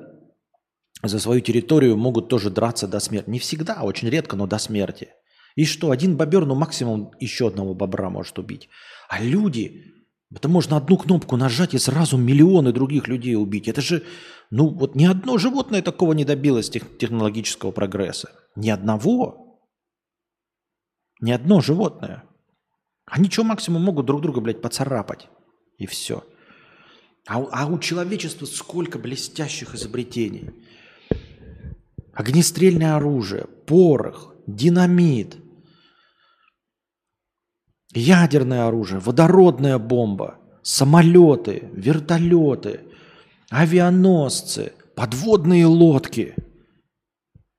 S1: за свою территорию могут тоже драться до смерти. Не всегда, очень редко, но до смерти. И что, один бобер, ну максимум еще одного бобра может убить. А люди, это можно одну кнопку нажать и сразу миллионы других людей убить. Это же, ну вот ни одно животное такого не добилось тех, технологического прогресса. Ни одного. Ни одно животное. Они что максимум могут друг друга, блядь, поцарапать. И все. А, а у человечества сколько блестящих изобретений. Огнестрельное оружие, порох, динамит, ядерное оружие, водородная бомба, самолеты, вертолеты, авианосцы, подводные лодки –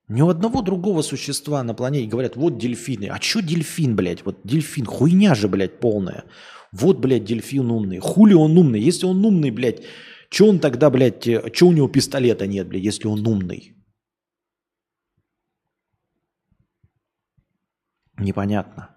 S1: Ни у одного другого существа на планете говорят, вот дельфины. А что дельфин, блядь? Вот дельфин, хуйня же, блядь, полная. Вот, блядь, дельфин умный. Хули он умный? Если он умный, блядь, что он тогда, блядь, что у него пистолета нет, блядь, если он умный? Непонятно.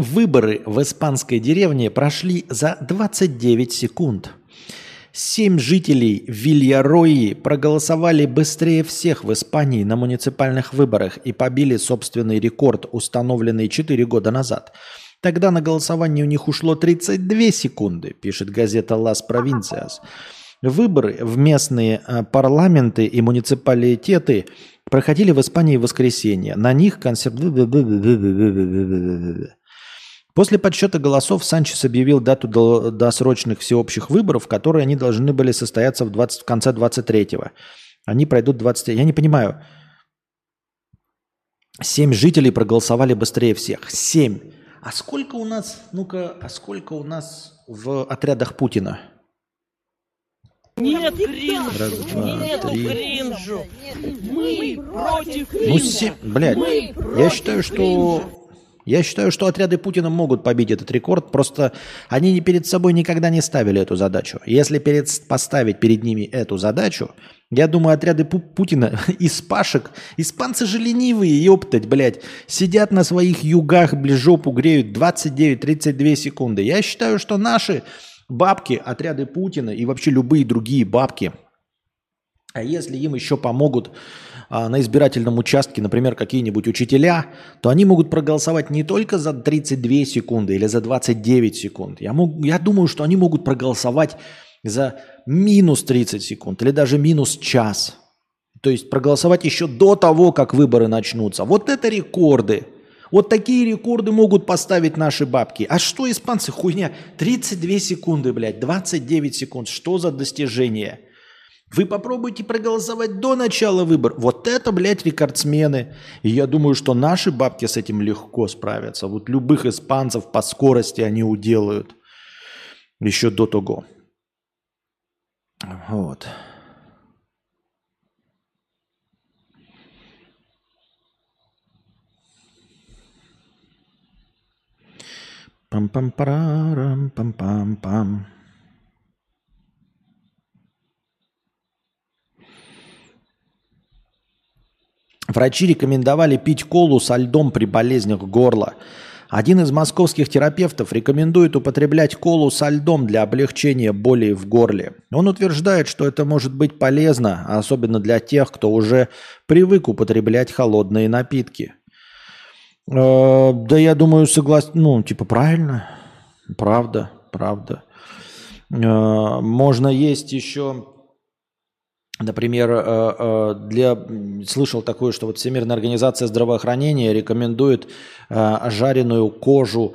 S1: Выборы в испанской деревне прошли за 29 секунд. Семь жителей Вильярои проголосовали быстрее всех в Испании на муниципальных выборах и побили собственный рекорд, установленный 4 года назад. Тогда на голосование у них ушло 32 секунды, пишет газета «Лас Провинциас». Выборы в местные э, парламенты и муниципалитеты проходили в Испании в воскресенье. На них консерв... После подсчета голосов Санчес объявил дату досрочных всеобщих выборов, которые они должны были состояться в, 20, в конце 23-го. Они пройдут 23 Я не понимаю. Семь жителей проголосовали быстрее всех. Семь. А сколько у нас, ну-ка, а сколько у нас в отрядах Путина?
S2: Нет кринжу!
S1: Раз, два,
S2: Нет
S1: три.
S2: кринжу! Мы против
S1: Ну,
S2: кринжа!
S1: семь, блядь,
S2: Мы
S1: я
S2: против
S1: считаю, что! Я считаю, что отряды Путина могут побить этот рекорд, просто они перед собой никогда не ставили эту задачу. Если перед, поставить перед ними эту задачу, я думаю, отряды Пу- Путина из пашек, испанцы же ленивые, ептать, блядь, сидят на своих югах, блин, жопу греют 29-32 секунды. Я считаю, что наши бабки, отряды Путина и вообще любые другие бабки, а если им еще помогут на избирательном участке, например, какие-нибудь учителя, то они могут проголосовать не только за 32 секунды или за 29 секунд. Я, мог, я думаю, что они могут проголосовать за минус 30 секунд или даже минус час. То есть проголосовать еще до того, как выборы начнутся. Вот это рекорды. Вот такие рекорды могут поставить наши бабки. А что испанцы? Хуйня. 32 секунды, блядь, 29 секунд. Что за достижение? Вы попробуйте проголосовать до начала выборов. Вот это, блядь, рекордсмены. И я думаю, что наши бабки с этим легко справятся. Вот любых испанцев по скорости они уделают. Еще до того. Вот. Пам-пам-парам, пам-пам-пам. Врачи рекомендовали пить колу со льдом при болезнях горла. Один из московских терапевтов рекомендует употреблять колу со льдом для облегчения боли в горле. Он утверждает, что это может быть полезно, особенно для тех, кто уже привык употреблять холодные напитки. Э, да я думаю, согласен, ну, типа правильно, правда, правда. Э, можно есть еще Например, э, э, для... слышал такое, что вот Всемирная организация здравоохранения рекомендует э, жареную кожу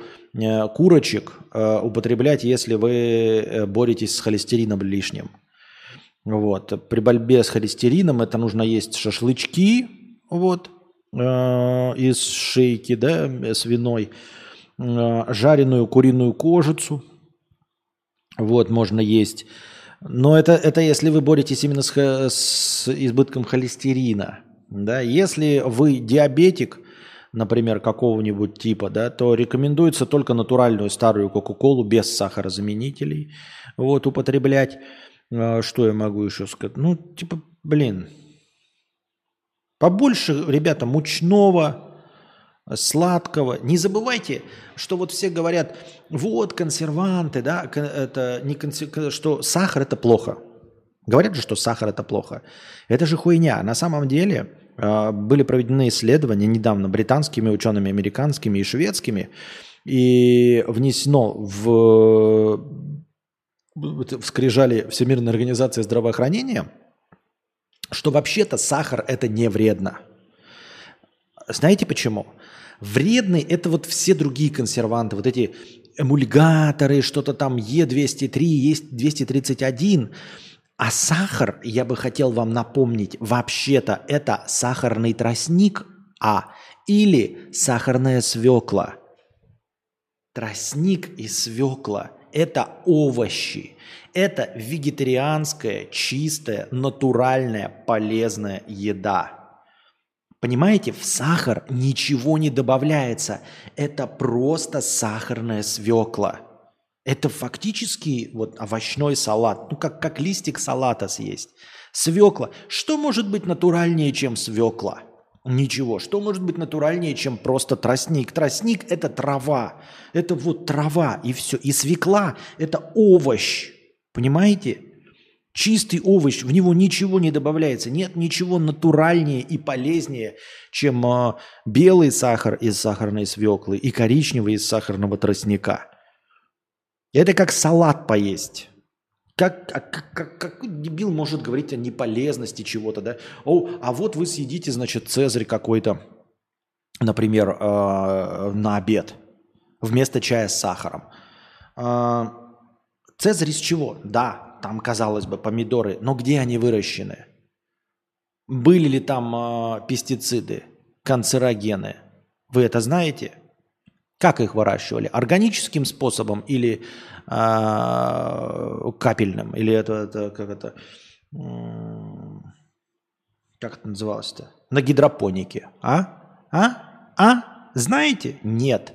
S1: курочек употреблять, если вы боретесь с холестерином лишним. Вот. При борьбе с холестерином это нужно есть шашлычки вот, из шейки да, свиной, жареную куриную кожицу. Вот, можно есть но это, это если вы боретесь именно с, с избытком холестерина. Да? Если вы диабетик, например, какого-нибудь типа, да, то рекомендуется только натуральную старую Кока-Колу без сахарозаменителей вот, употреблять. А, что я могу еще сказать? Ну, типа, блин, побольше, ребята, мучного, сладкого. Не забывайте, что вот все говорят, вот консерванты, да, это не консер... что сахар это плохо. Говорят же, что сахар это плохо. Это же хуйня. На самом деле а, были проведены исследования недавно британскими учеными, американскими и шведскими, и внесено в, в скрижали Всемирной организации здравоохранения, что вообще-то сахар это не вредно. Знаете почему? Вредный – это вот все другие консерванты, вот эти эмульгаторы, что-то там Е203, есть 231. А сахар, я бы хотел вам напомнить, вообще-то это сахарный тростник, а или сахарная свекла. Тростник и свекла – это овощи. Это вегетарианская, чистая, натуральная, полезная еда. Понимаете, в сахар ничего не добавляется. Это просто сахарная свекла. Это фактически вот овощной салат. Ну, как, как листик салата съесть. Свекла. Что может быть натуральнее, чем свекла? Ничего. Что может быть натуральнее, чем просто тростник? Тростник – это трава. Это вот трава и все. И свекла – это овощ. Понимаете? Чистый овощ, в него ничего не добавляется. Нет ничего натуральнее и полезнее, чем э, белый сахар из сахарной свеклы и коричневый из сахарного тростника. Это как салат поесть. Как, как, как, какой дебил может говорить о неполезности чего-то, да? О, а вот вы съедите, значит, цезарь какой-то, например, э, на обед вместо чая с сахаром. Э, цезарь из чего? Да, там, казалось бы, помидоры, но где они выращены? Были ли там э, пестициды, канцерогены? Вы это знаете? Как их выращивали? Органическим способом или э, капельным? Или это, это как это? Как это называлось-то? На гидропонике. А? А? А? Знаете? Нет.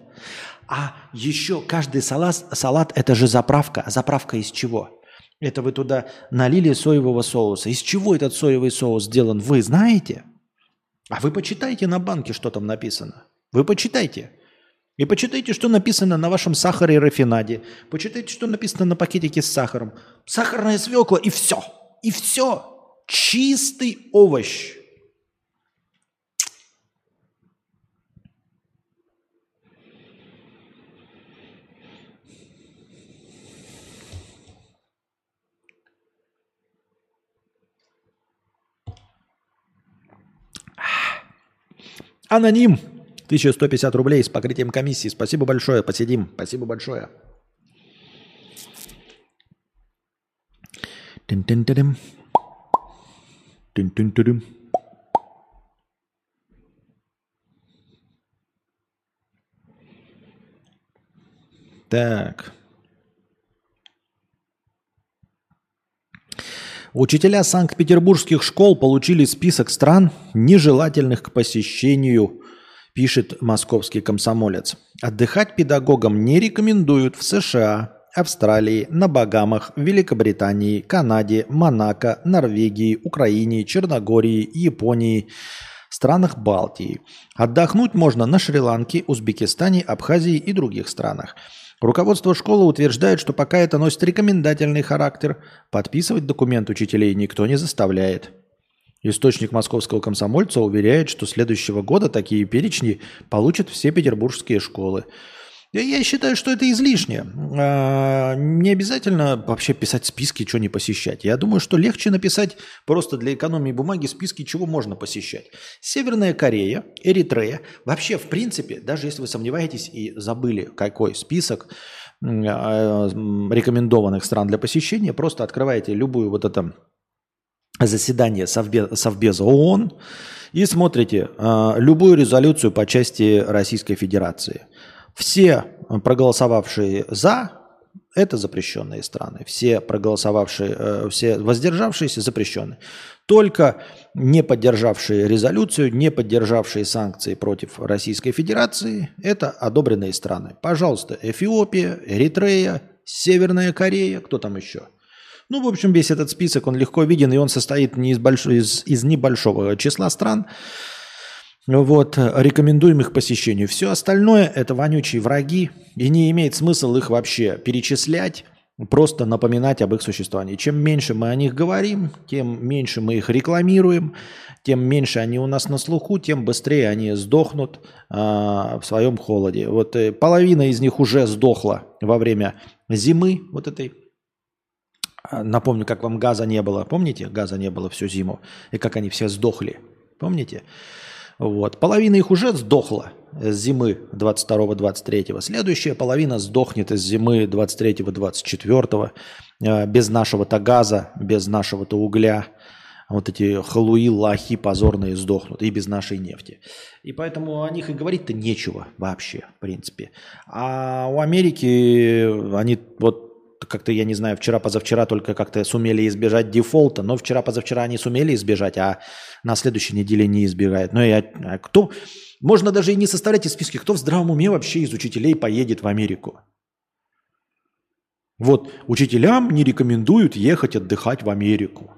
S1: А еще каждый салат, салат это же заправка. А заправка из чего? Это вы туда налили соевого соуса. Из чего этот соевый соус сделан, вы знаете? А вы почитайте на банке, что там написано. Вы почитайте. И почитайте, что написано на вашем сахаре и рафинаде. Почитайте, что написано на пакетике с сахаром. Сахарная свекла и все. И все. Чистый овощ. Аноним. 1150 рублей с покрытием комиссии. Спасибо большое. Посидим. Спасибо большое. Тин-тин-тин. Тин-тин-тин. Так. Учителя Санкт-Петербургских школ получили список стран, нежелательных к посещению пишет московский комсомолец. Отдыхать педагогам не рекомендуют в США, Австралии, на Багамах, Великобритании, Канаде, Монако, Норвегии, Украине, Черногории, Японии, странах Балтии. Отдохнуть можно на Шри-Ланке, Узбекистане, Абхазии и других странах. Руководство школы утверждает, что пока это носит рекомендательный характер, подписывать документ учителей никто не заставляет. Источник московского комсомольца уверяет, что следующего года такие перечни получат все петербургские школы. Я считаю, что это излишне. А, не обязательно вообще писать списки, что не посещать. Я думаю, что легче написать просто для экономии бумаги списки, чего можно посещать. Северная Корея, Эритрея. Вообще, в принципе, даже если вы сомневаетесь и забыли, какой список а, рекомендованных стран для посещения, просто открываете любую вот это заседание Совбеза ООН и смотрите э, любую резолюцию по части Российской Федерации. Все проголосовавшие за – это запрещенные страны. Все проголосовавшие, э, все воздержавшиеся – запрещенные. Только не поддержавшие резолюцию, не поддержавшие санкции против Российской Федерации – это одобренные страны. Пожалуйста, Эфиопия, Эритрея, Северная Корея, кто там еще – ну, в общем, весь этот список, он легко виден, и он состоит не из, большой, из, из небольшого числа стран, вот, рекомендуем их посещению. Все остальное – это вонючие враги, и не имеет смысла их вообще перечислять, просто напоминать об их существовании. Чем меньше мы о них говорим, тем меньше мы их рекламируем, тем меньше они у нас на слуху, тем быстрее они сдохнут а, в своем холоде. Вот э, половина из них уже сдохла во время зимы, вот этой а, напомню, как вам газа не было. Помните, газа не было всю зиму? И как они все сдохли. Помните? Вот. Половина их уже сдохла с зимы 22-23. Следующая половина сдохнет из зимы 23-24 э, без нашего-то газа, без нашего-то угля. Вот эти халуи, лахи позорные сдохнут и без нашей нефти. И поэтому о них и говорить-то нечего вообще, в принципе. А у Америки они вот как-то, я не знаю, вчера-позавчера только как-то сумели избежать дефолта, но вчера-позавчера они сумели избежать, а на следующей неделе не избегают. Ну и а кто, можно даже и не составлять из списки, кто в здравом уме вообще из учителей поедет в Америку. Вот учителям не рекомендуют ехать отдыхать в Америку.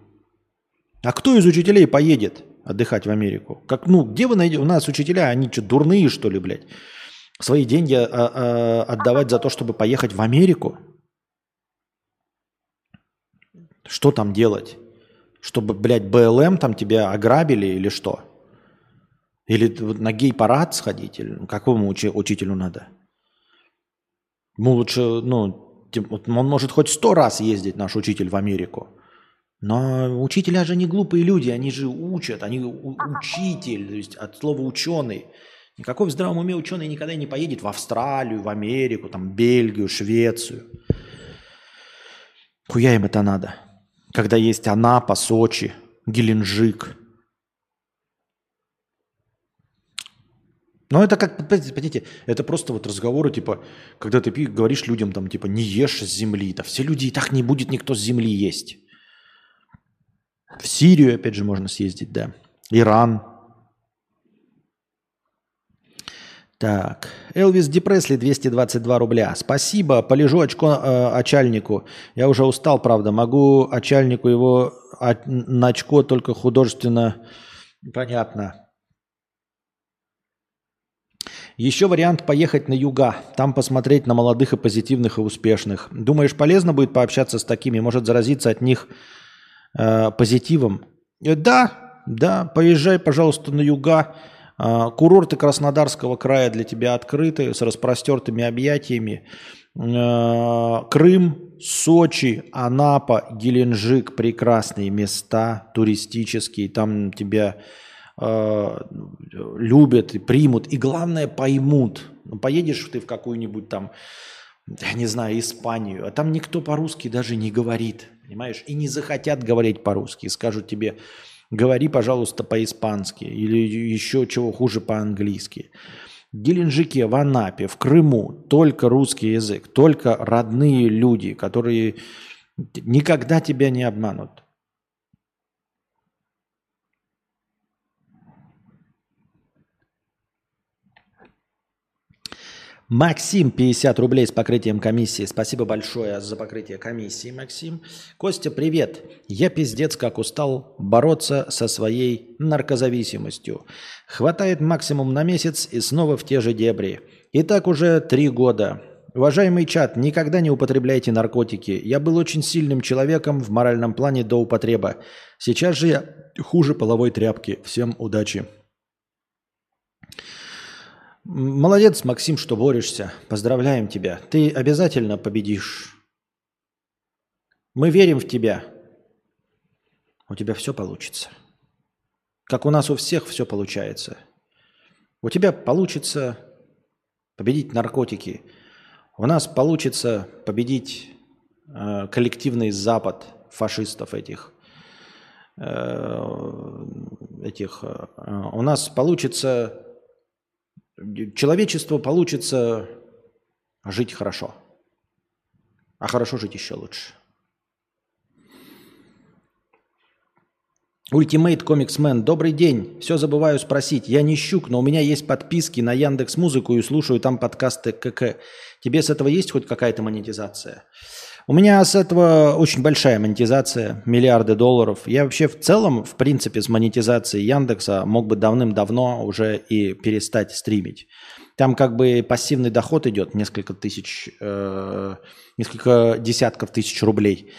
S1: А кто из учителей поедет отдыхать в Америку? Как, ну, где вы найдете? У нас учителя, они что, дурные, что ли, блядь? Свои деньги а, а, отдавать за то, чтобы поехать в Америку? Что там делать? Чтобы, блядь, БЛМ там тебя ограбили или что? Или на гей-парад сходить? Или какому учи- учителю надо? Ему лучше, ну, он может хоть сто раз ездить, наш учитель, в Америку. Но учителя же не глупые люди, они же учат, они учитель, то есть от слова ученый. Никакой в здравом уме ученый никогда не поедет в Австралию, в Америку, там, Бельгию, Швецию. Хуя им это надо? Когда есть Анапа, Сочи, Геленджик – Но это как, понимаете, это просто вот разговоры, типа, когда ты говоришь людям, там, типа, не ешь с земли. Да все люди и так не будет никто с земли есть. В Сирию, опять же, можно съездить, да. Иран. Так, Элвис Депресли 222 рубля. Спасибо, полежу очко э, очальнику. Я уже устал, правда. Могу очальнику его а, на очко только художественно... Понятно. Еще вариант поехать на юга, там посмотреть на молодых и позитивных и успешных. Думаешь, полезно будет пообщаться с такими, может заразиться от них э, позитивом? Э, да, да, поезжай, пожалуйста, на юга. Э, курорты Краснодарского края для тебя открыты, с распростертыми объятиями. Э, Крым, Сочи, Анапа, Геленджик – прекрасные места туристические. Там тебя э, любят и примут, и главное поймут. Ну, поедешь ты в какую-нибудь там, я не знаю, Испанию, а там никто по-русски даже не говорит, понимаешь, и не захотят говорить по-русски, скажут тебе, говори, пожалуйста, по-испански или еще чего хуже по-английски. В Геленджике, в Анапе, в Крыму только русский язык, только родные люди, которые никогда тебя не обманут. Максим, 50 рублей с покрытием комиссии. Спасибо большое за покрытие комиссии, Максим. Костя, привет. Я пиздец как устал бороться со своей наркозависимостью. Хватает максимум на месяц и снова в те же дебри. И так уже три года. Уважаемый чат, никогда не употребляйте наркотики. Я был очень сильным человеком в моральном плане до употреба. Сейчас же я хуже половой тряпки. Всем удачи. Молодец, Максим, что борешься. Поздравляем тебя. Ты обязательно победишь. Мы верим в тебя. У тебя все получится. Как у нас у всех все получается. У тебя получится победить наркотики. У нас получится победить э, коллективный Запад фашистов этих. Э, этих. Э, у нас получится человечество получится жить хорошо. А хорошо жить еще лучше. Ultimate Comicsman, добрый день. Все забываю спросить. Я не щук, но у меня есть подписки на Яндекс Музыку и слушаю там подкасты КК. Тебе с этого есть хоть какая-то монетизация? У меня с этого очень большая монетизация, миллиарды долларов. Я вообще в целом, в принципе, с монетизацией Яндекса мог бы давным-давно уже и перестать стримить. Там как бы пассивный доход идет, несколько тысяч, э, несколько десятков тысяч рублей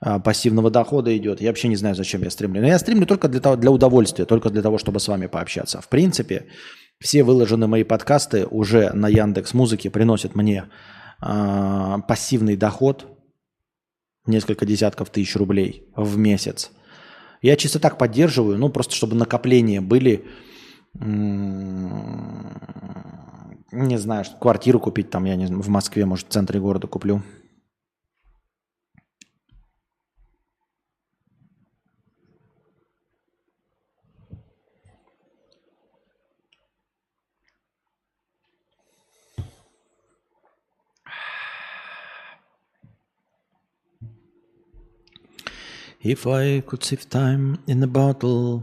S1: э, пассивного дохода идет. Я вообще не знаю, зачем я стримлю. Но я стримлю только для, того, для удовольствия, только для того, чтобы с вами пообщаться. В принципе, все выложенные мои подкасты уже на Яндекс Музыке приносят мне э, пассивный доход, несколько десятков тысяч рублей в месяц. Я чисто так поддерживаю, ну просто чтобы накопления были Не знаю, квартиру купить там, я не знаю, в Москве, может, в центре города куплю. If I could save time in a bottle.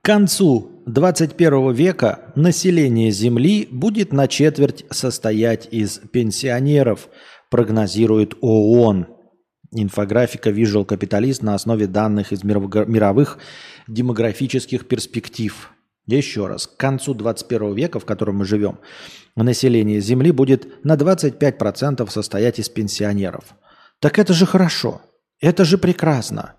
S1: К концу 21 века население Земли будет на четверть состоять из пенсионеров, прогнозирует ООН. Инфографика Visual Capitalist на основе данных из мировых демографических перспектив. Еще раз, к концу 21 века, в котором мы живем, население Земли будет на 25% состоять из пенсионеров. Так это же хорошо, это же прекрасно.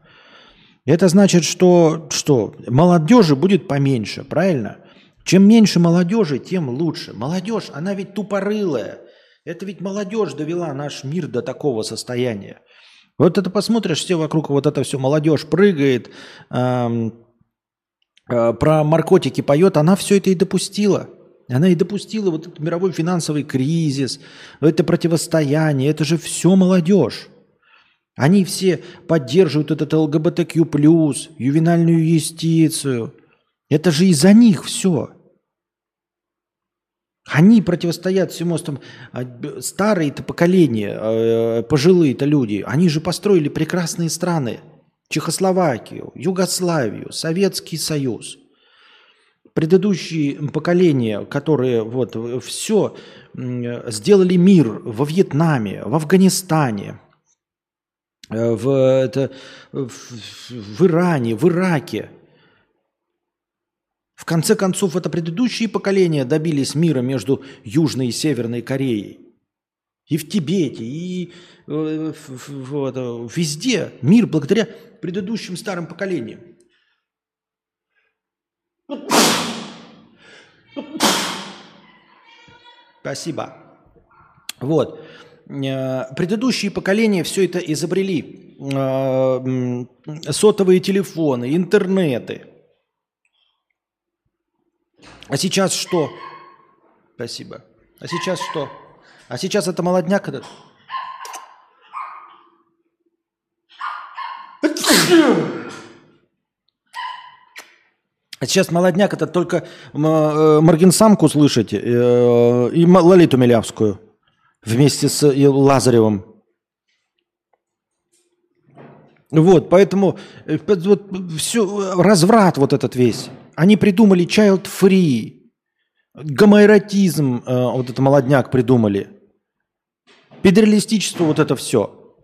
S1: Это значит, что, что молодежи будет поменьше, правильно? Чем меньше молодежи, тем лучше. Молодежь, она ведь тупорылая. Это ведь молодежь довела наш мир до такого состояния. Вот это посмотришь, все вокруг, вот это все, молодежь прыгает, э, э, про наркотики поет, она все это и допустила. Она и допустила вот этот мировой финансовый кризис, это противостояние, это же все молодежь. Они все поддерживают этот ЛГБТQ+, ювенальную юстицию. Это же из-за них все. Они противостоят всему там, а, старые-то поколения, э, пожилые-то люди. Они же построили прекрасные страны. Чехословакию, Югославию, Советский Союз. Предыдущие поколения, которые вот все сделали мир во Вьетнаме, в Афганистане, э, в, это, в, в Иране, в Ираке – в конце концов, это предыдущие поколения добились мира между Южной и Северной Кореей. И в Тибете, и э, в, в, в, везде мир благодаря предыдущим старым поколениям. Спасибо. Вот. Э, предыдущие поколения все это изобрели. Э, сотовые телефоны, интернеты – а сейчас что? Спасибо. А сейчас что? А сейчас это молодняк этот? А сейчас молодняк это только э, Моргенсамку слышать э, и Лолиту Милявскую вместе с Лазаревым. Вот, поэтому э, вот, все, разврат вот этот весь. Они придумали child free, гомоэротизм, э, вот это молодняк придумали, педералистичество, вот это все.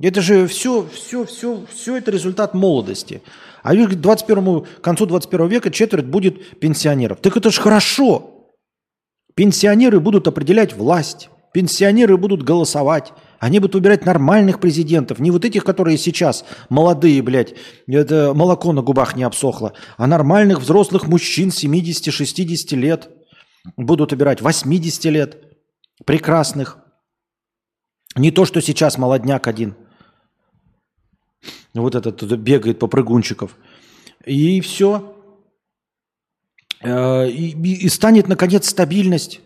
S1: Это же все, все, все, все это результат молодости. А к 21, к концу 21 века четверть будет пенсионеров. Так это же хорошо. Пенсионеры будут определять власть. Пенсионеры будут голосовать. Они будут выбирать нормальных президентов, не вот этих, которые сейчас молодые, блядь, это молоко на губах не обсохло, а нормальных взрослых мужчин 70-60 лет будут выбирать, 80 лет, прекрасных. Не то, что сейчас молодняк один. Вот этот бегает по прыгунчиков. И все. Э, и, и станет, наконец, стабильность.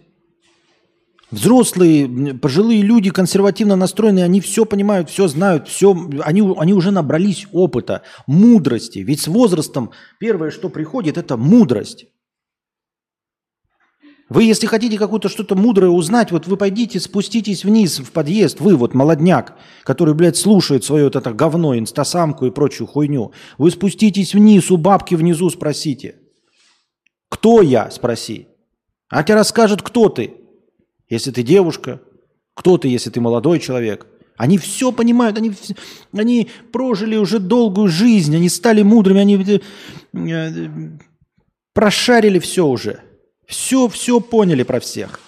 S1: Взрослые, пожилые люди, консервативно настроенные, они все понимают, все знают, все, они, они уже набрались опыта, мудрости. Ведь с возрастом первое, что приходит, это мудрость. Вы, если хотите какое-то что-то мудрое узнать, вот вы пойдите, спуститесь вниз в подъезд, вы вот молодняк, который, блядь, слушает свое вот это говно, инстасамку и прочую хуйню. Вы спуститесь вниз, у бабки внизу спросите. Кто я? Спроси. А тебе расскажет, кто ты если ты девушка, кто ты, если ты молодой человек. Они все понимают, они, они прожили уже долгую жизнь, они стали мудрыми, они э, прошарили все уже. Все, все поняли про всех.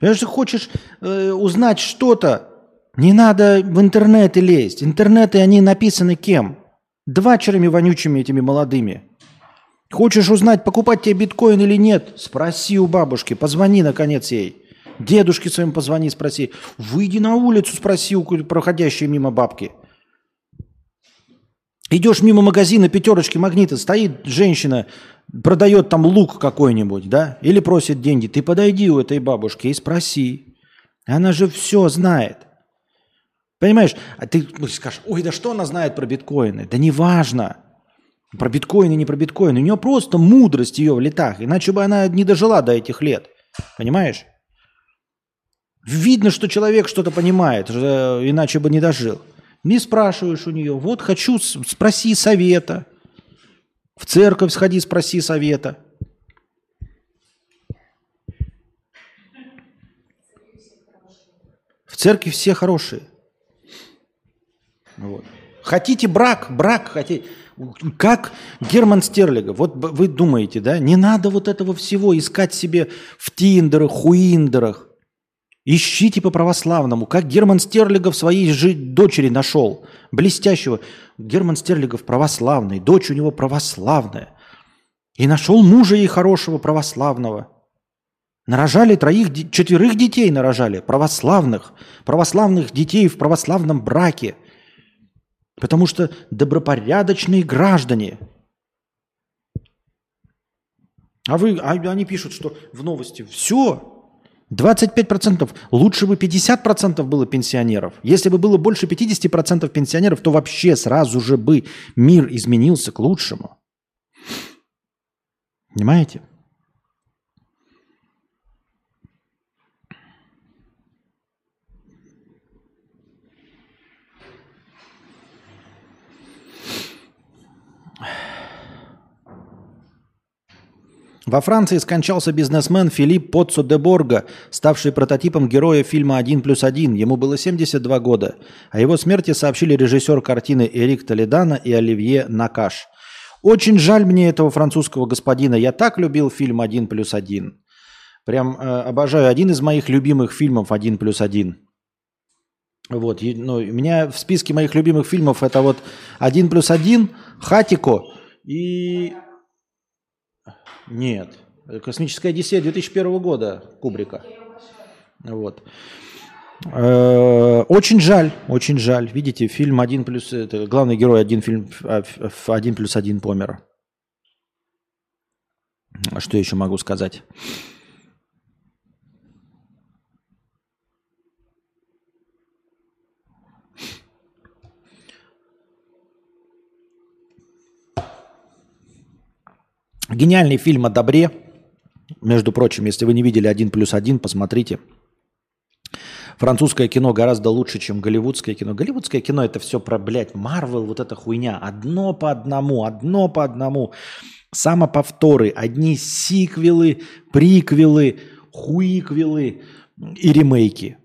S1: Если хочешь э, узнать что-то, не надо в интернеты лезть. Интернеты, они написаны кем? Двачерами вонючими этими молодыми. Хочешь узнать, покупать тебе биткоин или нет? Спроси у бабушки, позвони наконец ей. Дедушке своему позвони, спроси. Выйди на улицу, спроси у проходящей мимо бабки. Идешь мимо магазина пятерочки магнита, стоит женщина, продает там лук какой-нибудь, да, или просит деньги. Ты подойди у этой бабушки и спроси. Она же все знает. Понимаешь? А ты скажешь, ой, да что она знает про биткоины? Да неважно. Про биткоины, не про биткоины. У нее просто мудрость ее в летах. Иначе бы она не дожила до этих лет. Понимаешь? Видно, что человек что-то понимает, иначе бы не дожил. Не спрашиваешь у нее. Вот хочу, спроси совета. В церковь сходи, спроси совета. В церкви все хорошие. Вот. Хотите брак, брак хотите. Как Герман Стерлига. Вот вы думаете, да? Не надо вот этого всего искать себе в Тиндерах, Хуиндерах. Ищите по православному, как Герман Стерлигов своей же дочери нашел. Блестящего. Герман Стерлигов православный, дочь у него православная. И нашел мужа ей хорошего православного. Нарожали троих, четверых детей нарожали, православных. Православных детей в православном браке. Потому что добропорядочные граждане. А вы, а они пишут, что в новости все, 25%. Лучше бы 50% было пенсионеров. Если бы было больше 50% пенсионеров, то вообще сразу же бы мир изменился к лучшему. Понимаете? Во Франции скончался бизнесмен Филипп Поццо де Борго, ставший прототипом героя фильма «Один плюс один». Ему было 72 года. О его смерти сообщили режиссер картины Эрик Толедано и Оливье Накаш. Очень жаль мне этого французского господина. Я так любил фильм «Один плюс один». Прям э, обожаю. Один из моих любимых фильмов «Один плюс один». Вот, ну, у меня в списке моих любимых фильмов это вот «Один плюс один», «Хатико» и нет. Космическая Одиссея 2001 года Кубрика. Вот. Э, очень жаль, очень жаль. Видите, фильм один плюс... Это главный герой один фильм один плюс один помер. А что еще могу сказать? Гениальный фильм о добре. Между прочим, если вы не видели «Один плюс один», посмотрите. Французское кино гораздо лучше, чем голливудское кино. Голливудское кино это все про, блядь, Марвел, вот эта хуйня. Одно по одному, одно по одному. Самоповторы, одни сиквелы, приквелы, хуиквелы и ремейки.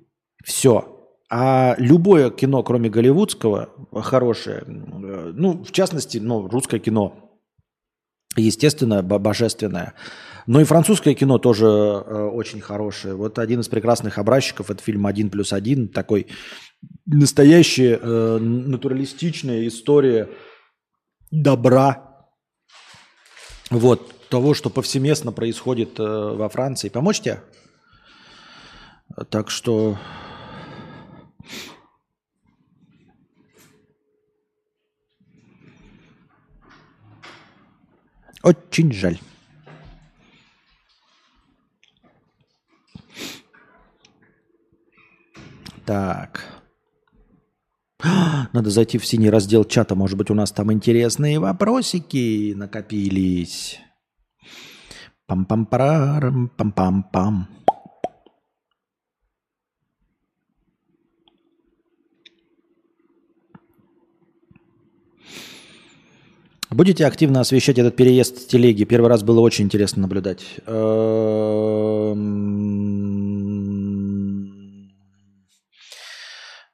S1: Все. А любое кино, кроме голливудского, хорошее, ну, в частности, ну, русское кино, естественно, божественное. Но и французское кино тоже э, очень хорошее. Вот один из прекрасных образчиков – это фильм «Один плюс один». Такой настоящая э, натуралистичная история добра. Вот, того, что повсеместно происходит э, во Франции. Помочь тебе? Так что Очень жаль. Так. Надо зайти в синий раздел чата. Может быть, у нас там интересные вопросики накопились. Пам-пам-парам, пам-пам-пам. Будете активно освещать этот переезд с телеги? Первый раз было очень интересно наблюдать. Эм,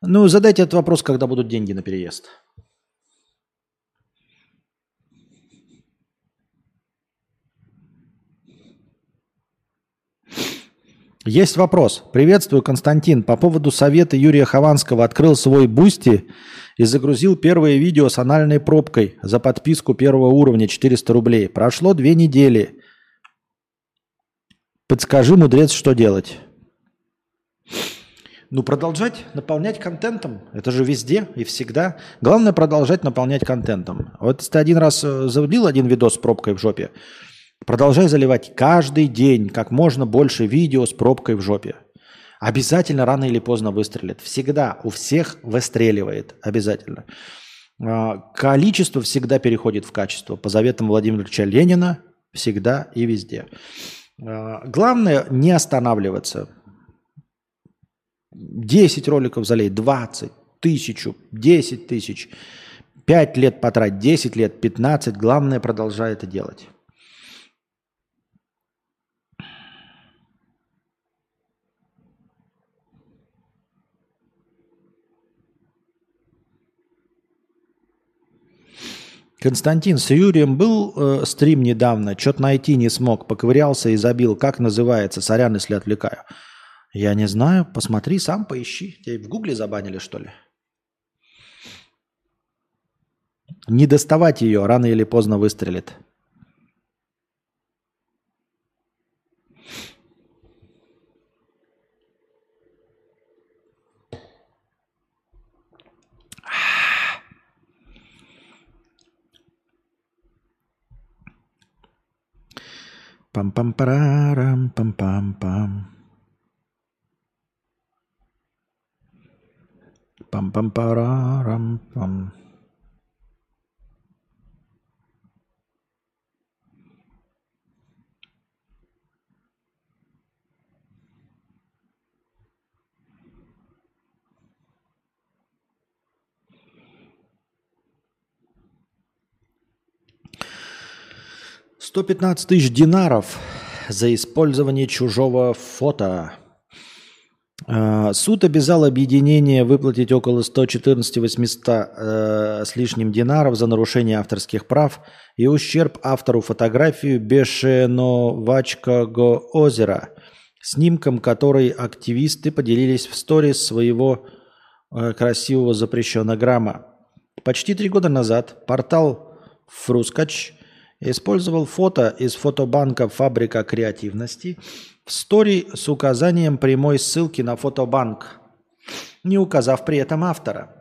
S1: ну, задайте этот вопрос, когда будут деньги на переезд. Есть вопрос. Приветствую, Константин. По поводу совета Юрия Хованского открыл свой Boosty и загрузил первое видео с анальной пробкой за подписку первого уровня 400 рублей. Прошло две недели. Подскажи, мудрец, что делать? Ну, продолжать наполнять контентом. Это же везде и всегда. Главное продолжать наполнять контентом. Вот если ты один раз э, залил один видос с пробкой в жопе, продолжай заливать каждый день как можно больше видео с пробкой в жопе. Обязательно рано или поздно выстрелит. Всегда у всех выстреливает. Обязательно. А, количество всегда переходит в качество. По заветам Владимира Ильича Ленина всегда и везде. А, главное не останавливаться. 10 роликов залей, 20, тысячу, 10 тысяч, 5 лет потратить, 10 лет, 15. Главное, продолжай это делать. Константин, с Юрием был э, стрим недавно, что-то найти не смог, поковырялся и забил. Как называется? Сорян, если отвлекаю. Я не знаю, посмотри сам, поищи. Тебя в гугле забанили, что ли? Не доставать ее, рано или поздно выстрелит. Пам-пам-парам, пам-пам-пам. Пам-пам-парам, пам. -пам, -пам. пам, -пам 115 тысяч динаров за использование чужого фото. Э, суд обязал объединение выплатить около 114 800 э, с лишним динаров за нарушение авторских прав и ущерб автору фотографию Бешеновачкого озера, снимком которой активисты поделились в сторис своего э, красивого запрещенограмма. Почти три года назад портал «Фрускач» использовал фото из фотобанка «Фабрика креативности» в стори с указанием прямой ссылки на фотобанк, не указав при этом автора.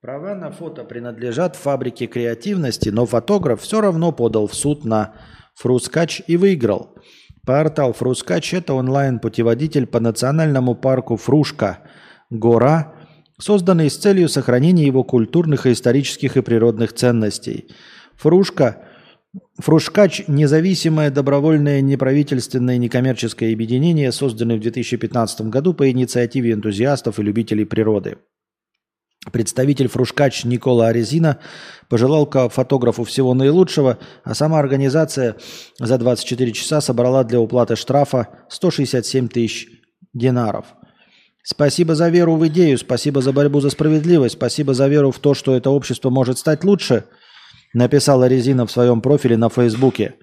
S1: Права на фото принадлежат фабрике креативности, но фотограф все равно подал в суд на Фрускач и выиграл. Портал Фрускач – это онлайн-путеводитель по национальному парку Фрушка, гора, созданный с целью сохранения его культурных, исторических и природных ценностей. Фрушка Фрушкач – независимое добровольное неправительственное некоммерческое объединение, созданное в 2015 году по инициативе энтузиастов и любителей природы. Представитель Фрушкач Никола Арезина пожелал фотографу всего наилучшего, а сама организация за 24 часа собрала для уплаты штрафа 167 тысяч динаров. Спасибо за веру в идею, спасибо за борьбу за справедливость, спасибо за веру в то, что это общество может стать лучше – написал Арезина в своем профиле на Фейсбуке.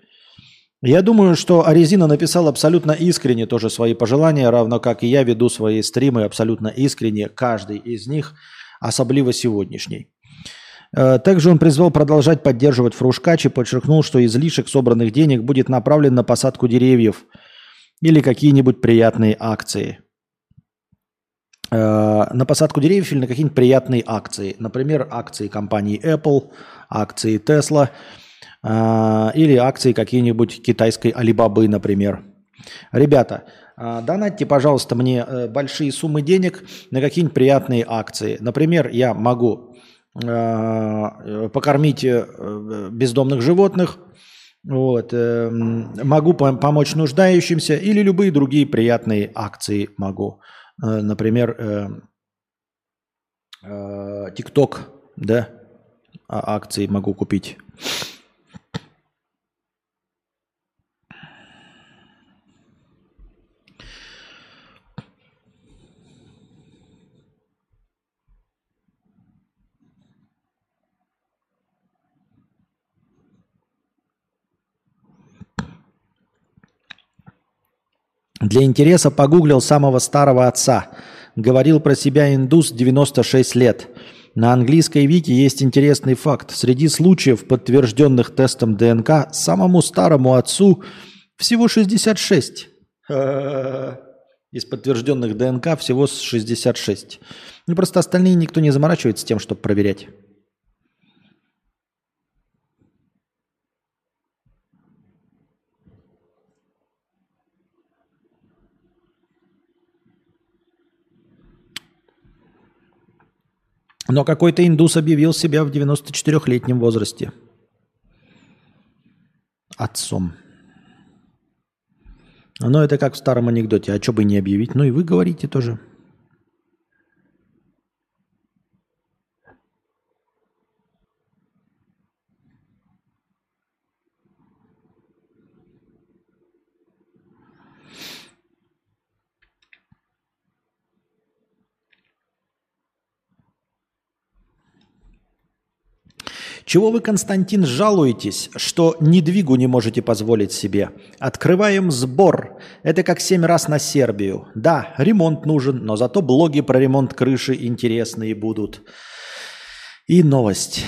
S1: Я думаю, что Арезина написал абсолютно искренне тоже свои пожелания, равно как и я веду свои стримы абсолютно искренне, каждый из них, особливо сегодняшний. Э, также он призвал продолжать поддерживать Фрушкач и подчеркнул, что излишек собранных денег будет направлен на посадку деревьев или какие-нибудь приятные акции. Э, на посадку деревьев или на какие-нибудь приятные акции. Например, акции компании Apple – акции Tesla э, или акции какие-нибудь китайской Алибабы, например. Ребята, э, донатьте, пожалуйста, мне большие суммы денег на какие-нибудь приятные акции. Например, я могу покормить бездомных животных, вот, могу помочь нуждающимся или любые другие приятные акции могу. Э, например, э, э, TikTok, да, а акции могу купить. Для интереса погуглил самого старого отца. Говорил про себя индус 96 лет. На английской вики есть интересный факт. Среди случаев, подтвержденных тестом ДНК, самому старому отцу всего 66. Из подтвержденных ДНК всего 66. Ну, просто остальные никто не заморачивается тем, чтобы проверять. Но какой-то индус объявил себя в 94-летнем возрасте. Отцом. Но это как в старом анекдоте. А что бы не объявить? Ну и вы говорите тоже. Чего вы, Константин, жалуетесь, что недвигу не можете позволить себе? Открываем сбор. Это как семь раз на Сербию. Да, ремонт нужен, но зато блоги про ремонт крыши интересные будут. И новость.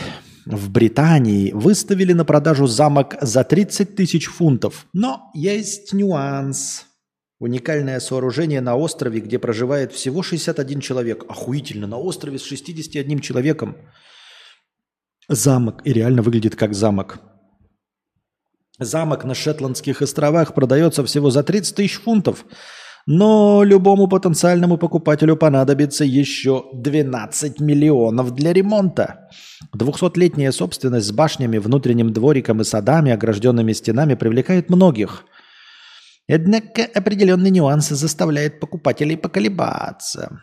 S1: В Британии выставили на продажу замок за 30 тысяч фунтов. Но есть нюанс. Уникальное сооружение на острове, где проживает всего 61 человек. Охуительно, на острове с 61 человеком замок и реально выглядит как замок. Замок на Шетландских островах продается всего за 30 тысяч фунтов, но любому потенциальному покупателю понадобится еще 12 миллионов для ремонта. 200-летняя собственность с башнями, внутренним двориком и садами, огражденными стенами привлекает многих. Однако определенные нюансы заставляют покупателей поколебаться.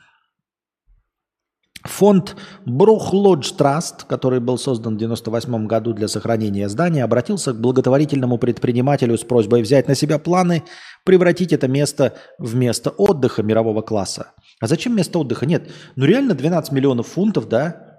S1: Фонд Брух Лодж Траст, который был создан в 1998 году для сохранения здания, обратился к благотворительному предпринимателю с просьбой взять на себя планы превратить это место в место отдыха мирового класса. А зачем место отдыха? Нет, ну реально 12 миллионов фунтов, да,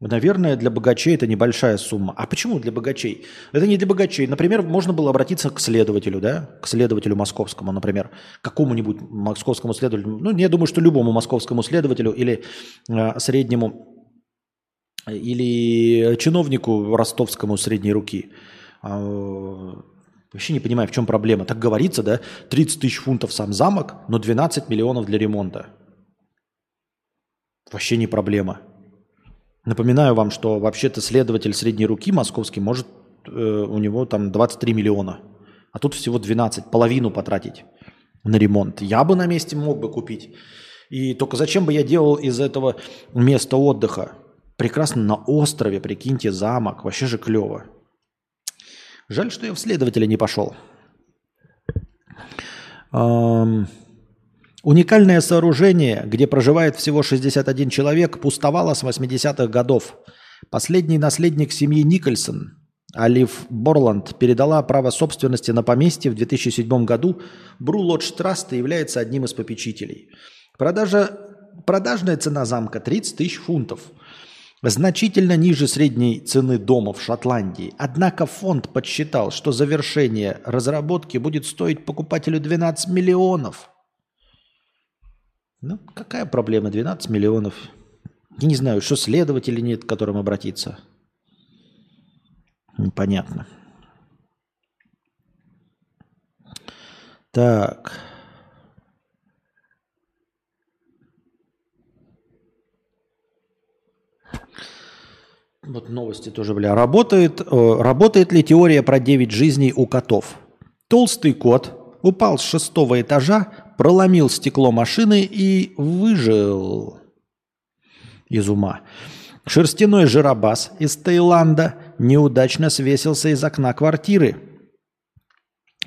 S1: Наверное, для богачей это небольшая сумма. А почему для богачей? Это не для богачей. Например, можно было обратиться к следователю, да, к следователю московскому, например, какому-нибудь московскому следователю. Ну, я думаю, что любому московскому следователю или э, среднему, или чиновнику ростовскому средней руки. А, вообще не понимаю, в чем проблема. Так говорится, да, 30 тысяч фунтов сам замок, но 12 миллионов для ремонта. Вообще не проблема. Напоминаю вам, что вообще-то следователь средней руки московский может, э, у него там 23 миллиона, а тут всего 12, половину потратить на ремонт. Я бы на месте мог бы купить. И только зачем бы я делал из этого места отдыха? Прекрасно на острове, прикиньте, замок, вообще же клево. Жаль, что я в следователя не пошел. Эм... Уникальное сооружение, где проживает всего 61 человек, пустовало с 80-х годов. Последний наследник семьи Никольсон, Алиф Борланд, передала право собственности на поместье в 2007 году. Бру Лодж Траст является одним из попечителей. Продажа, продажная цена замка 30 тысяч фунтов. Значительно ниже средней цены дома в Шотландии. Однако фонд подсчитал, что завершение разработки будет стоить покупателю 12 миллионов – ну, какая проблема? 12 миллионов. Я не знаю, что следователи нет, к которым обратиться. Непонятно. Так. Вот новости тоже, бля. Работает, э, работает ли теория про 9 жизней у котов? Толстый кот упал с шестого этажа, проломил стекло машины и выжил из ума. Шерстяной жиробас из Таиланда неудачно свесился из окна квартиры.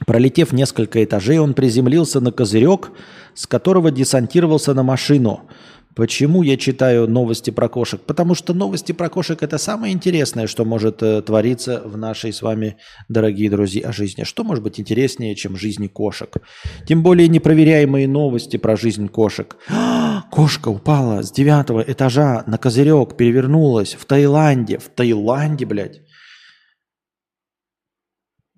S1: Пролетев несколько этажей, он приземлился на козырек, с которого десантировался на машину – Почему я читаю новости про кошек? Потому что новости про кошек это самое интересное, что может э, твориться в нашей с вами, дорогие друзья, жизни. Что может быть интереснее, чем жизни кошек? Тем более непроверяемые новости про жизнь кошек. Кошка упала с девятого этажа на козырек, перевернулась в Таиланде. В Таиланде, блядь.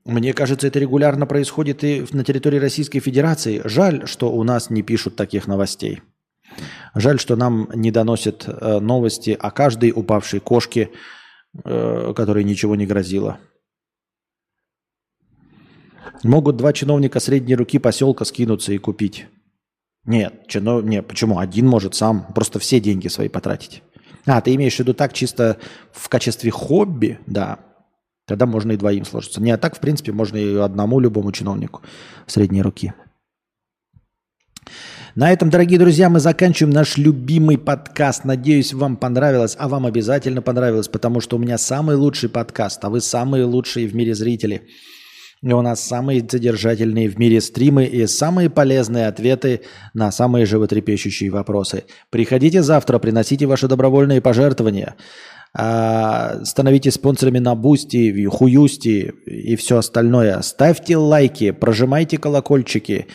S1: Мне кажется, это регулярно происходит и на территории Российской Федерации. Жаль, что у нас не пишут таких новостей. Жаль, что нам не доносят э, новости о каждой упавшей кошке, э, которой ничего не грозило. Могут два чиновника средней руки поселка скинуться и купить. Нет, чинов... нет, почему? Один может сам просто все деньги свои потратить. А, ты имеешь в виду так чисто в качестве хобби? Да. Тогда можно и двоим сложиться. Не, а так, в принципе, можно и одному любому чиновнику средней руки. На этом, дорогие друзья, мы заканчиваем наш любимый подкаст. Надеюсь, вам понравилось, а вам обязательно понравилось, потому что у меня самый лучший подкаст, а вы самые лучшие в мире зрители. И у нас самые содержательные в мире стримы и самые полезные ответы на самые животрепещущие вопросы. Приходите завтра, приносите ваши добровольные пожертвования. А, становитесь спонсорами на Boosty, Хуюсти и все остальное. Ставьте лайки, прожимайте колокольчики,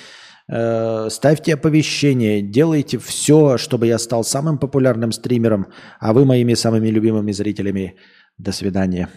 S1: ставьте оповещения, делайте все, чтобы я стал самым популярным стримером, а вы моими самыми любимыми зрителями. До свидания.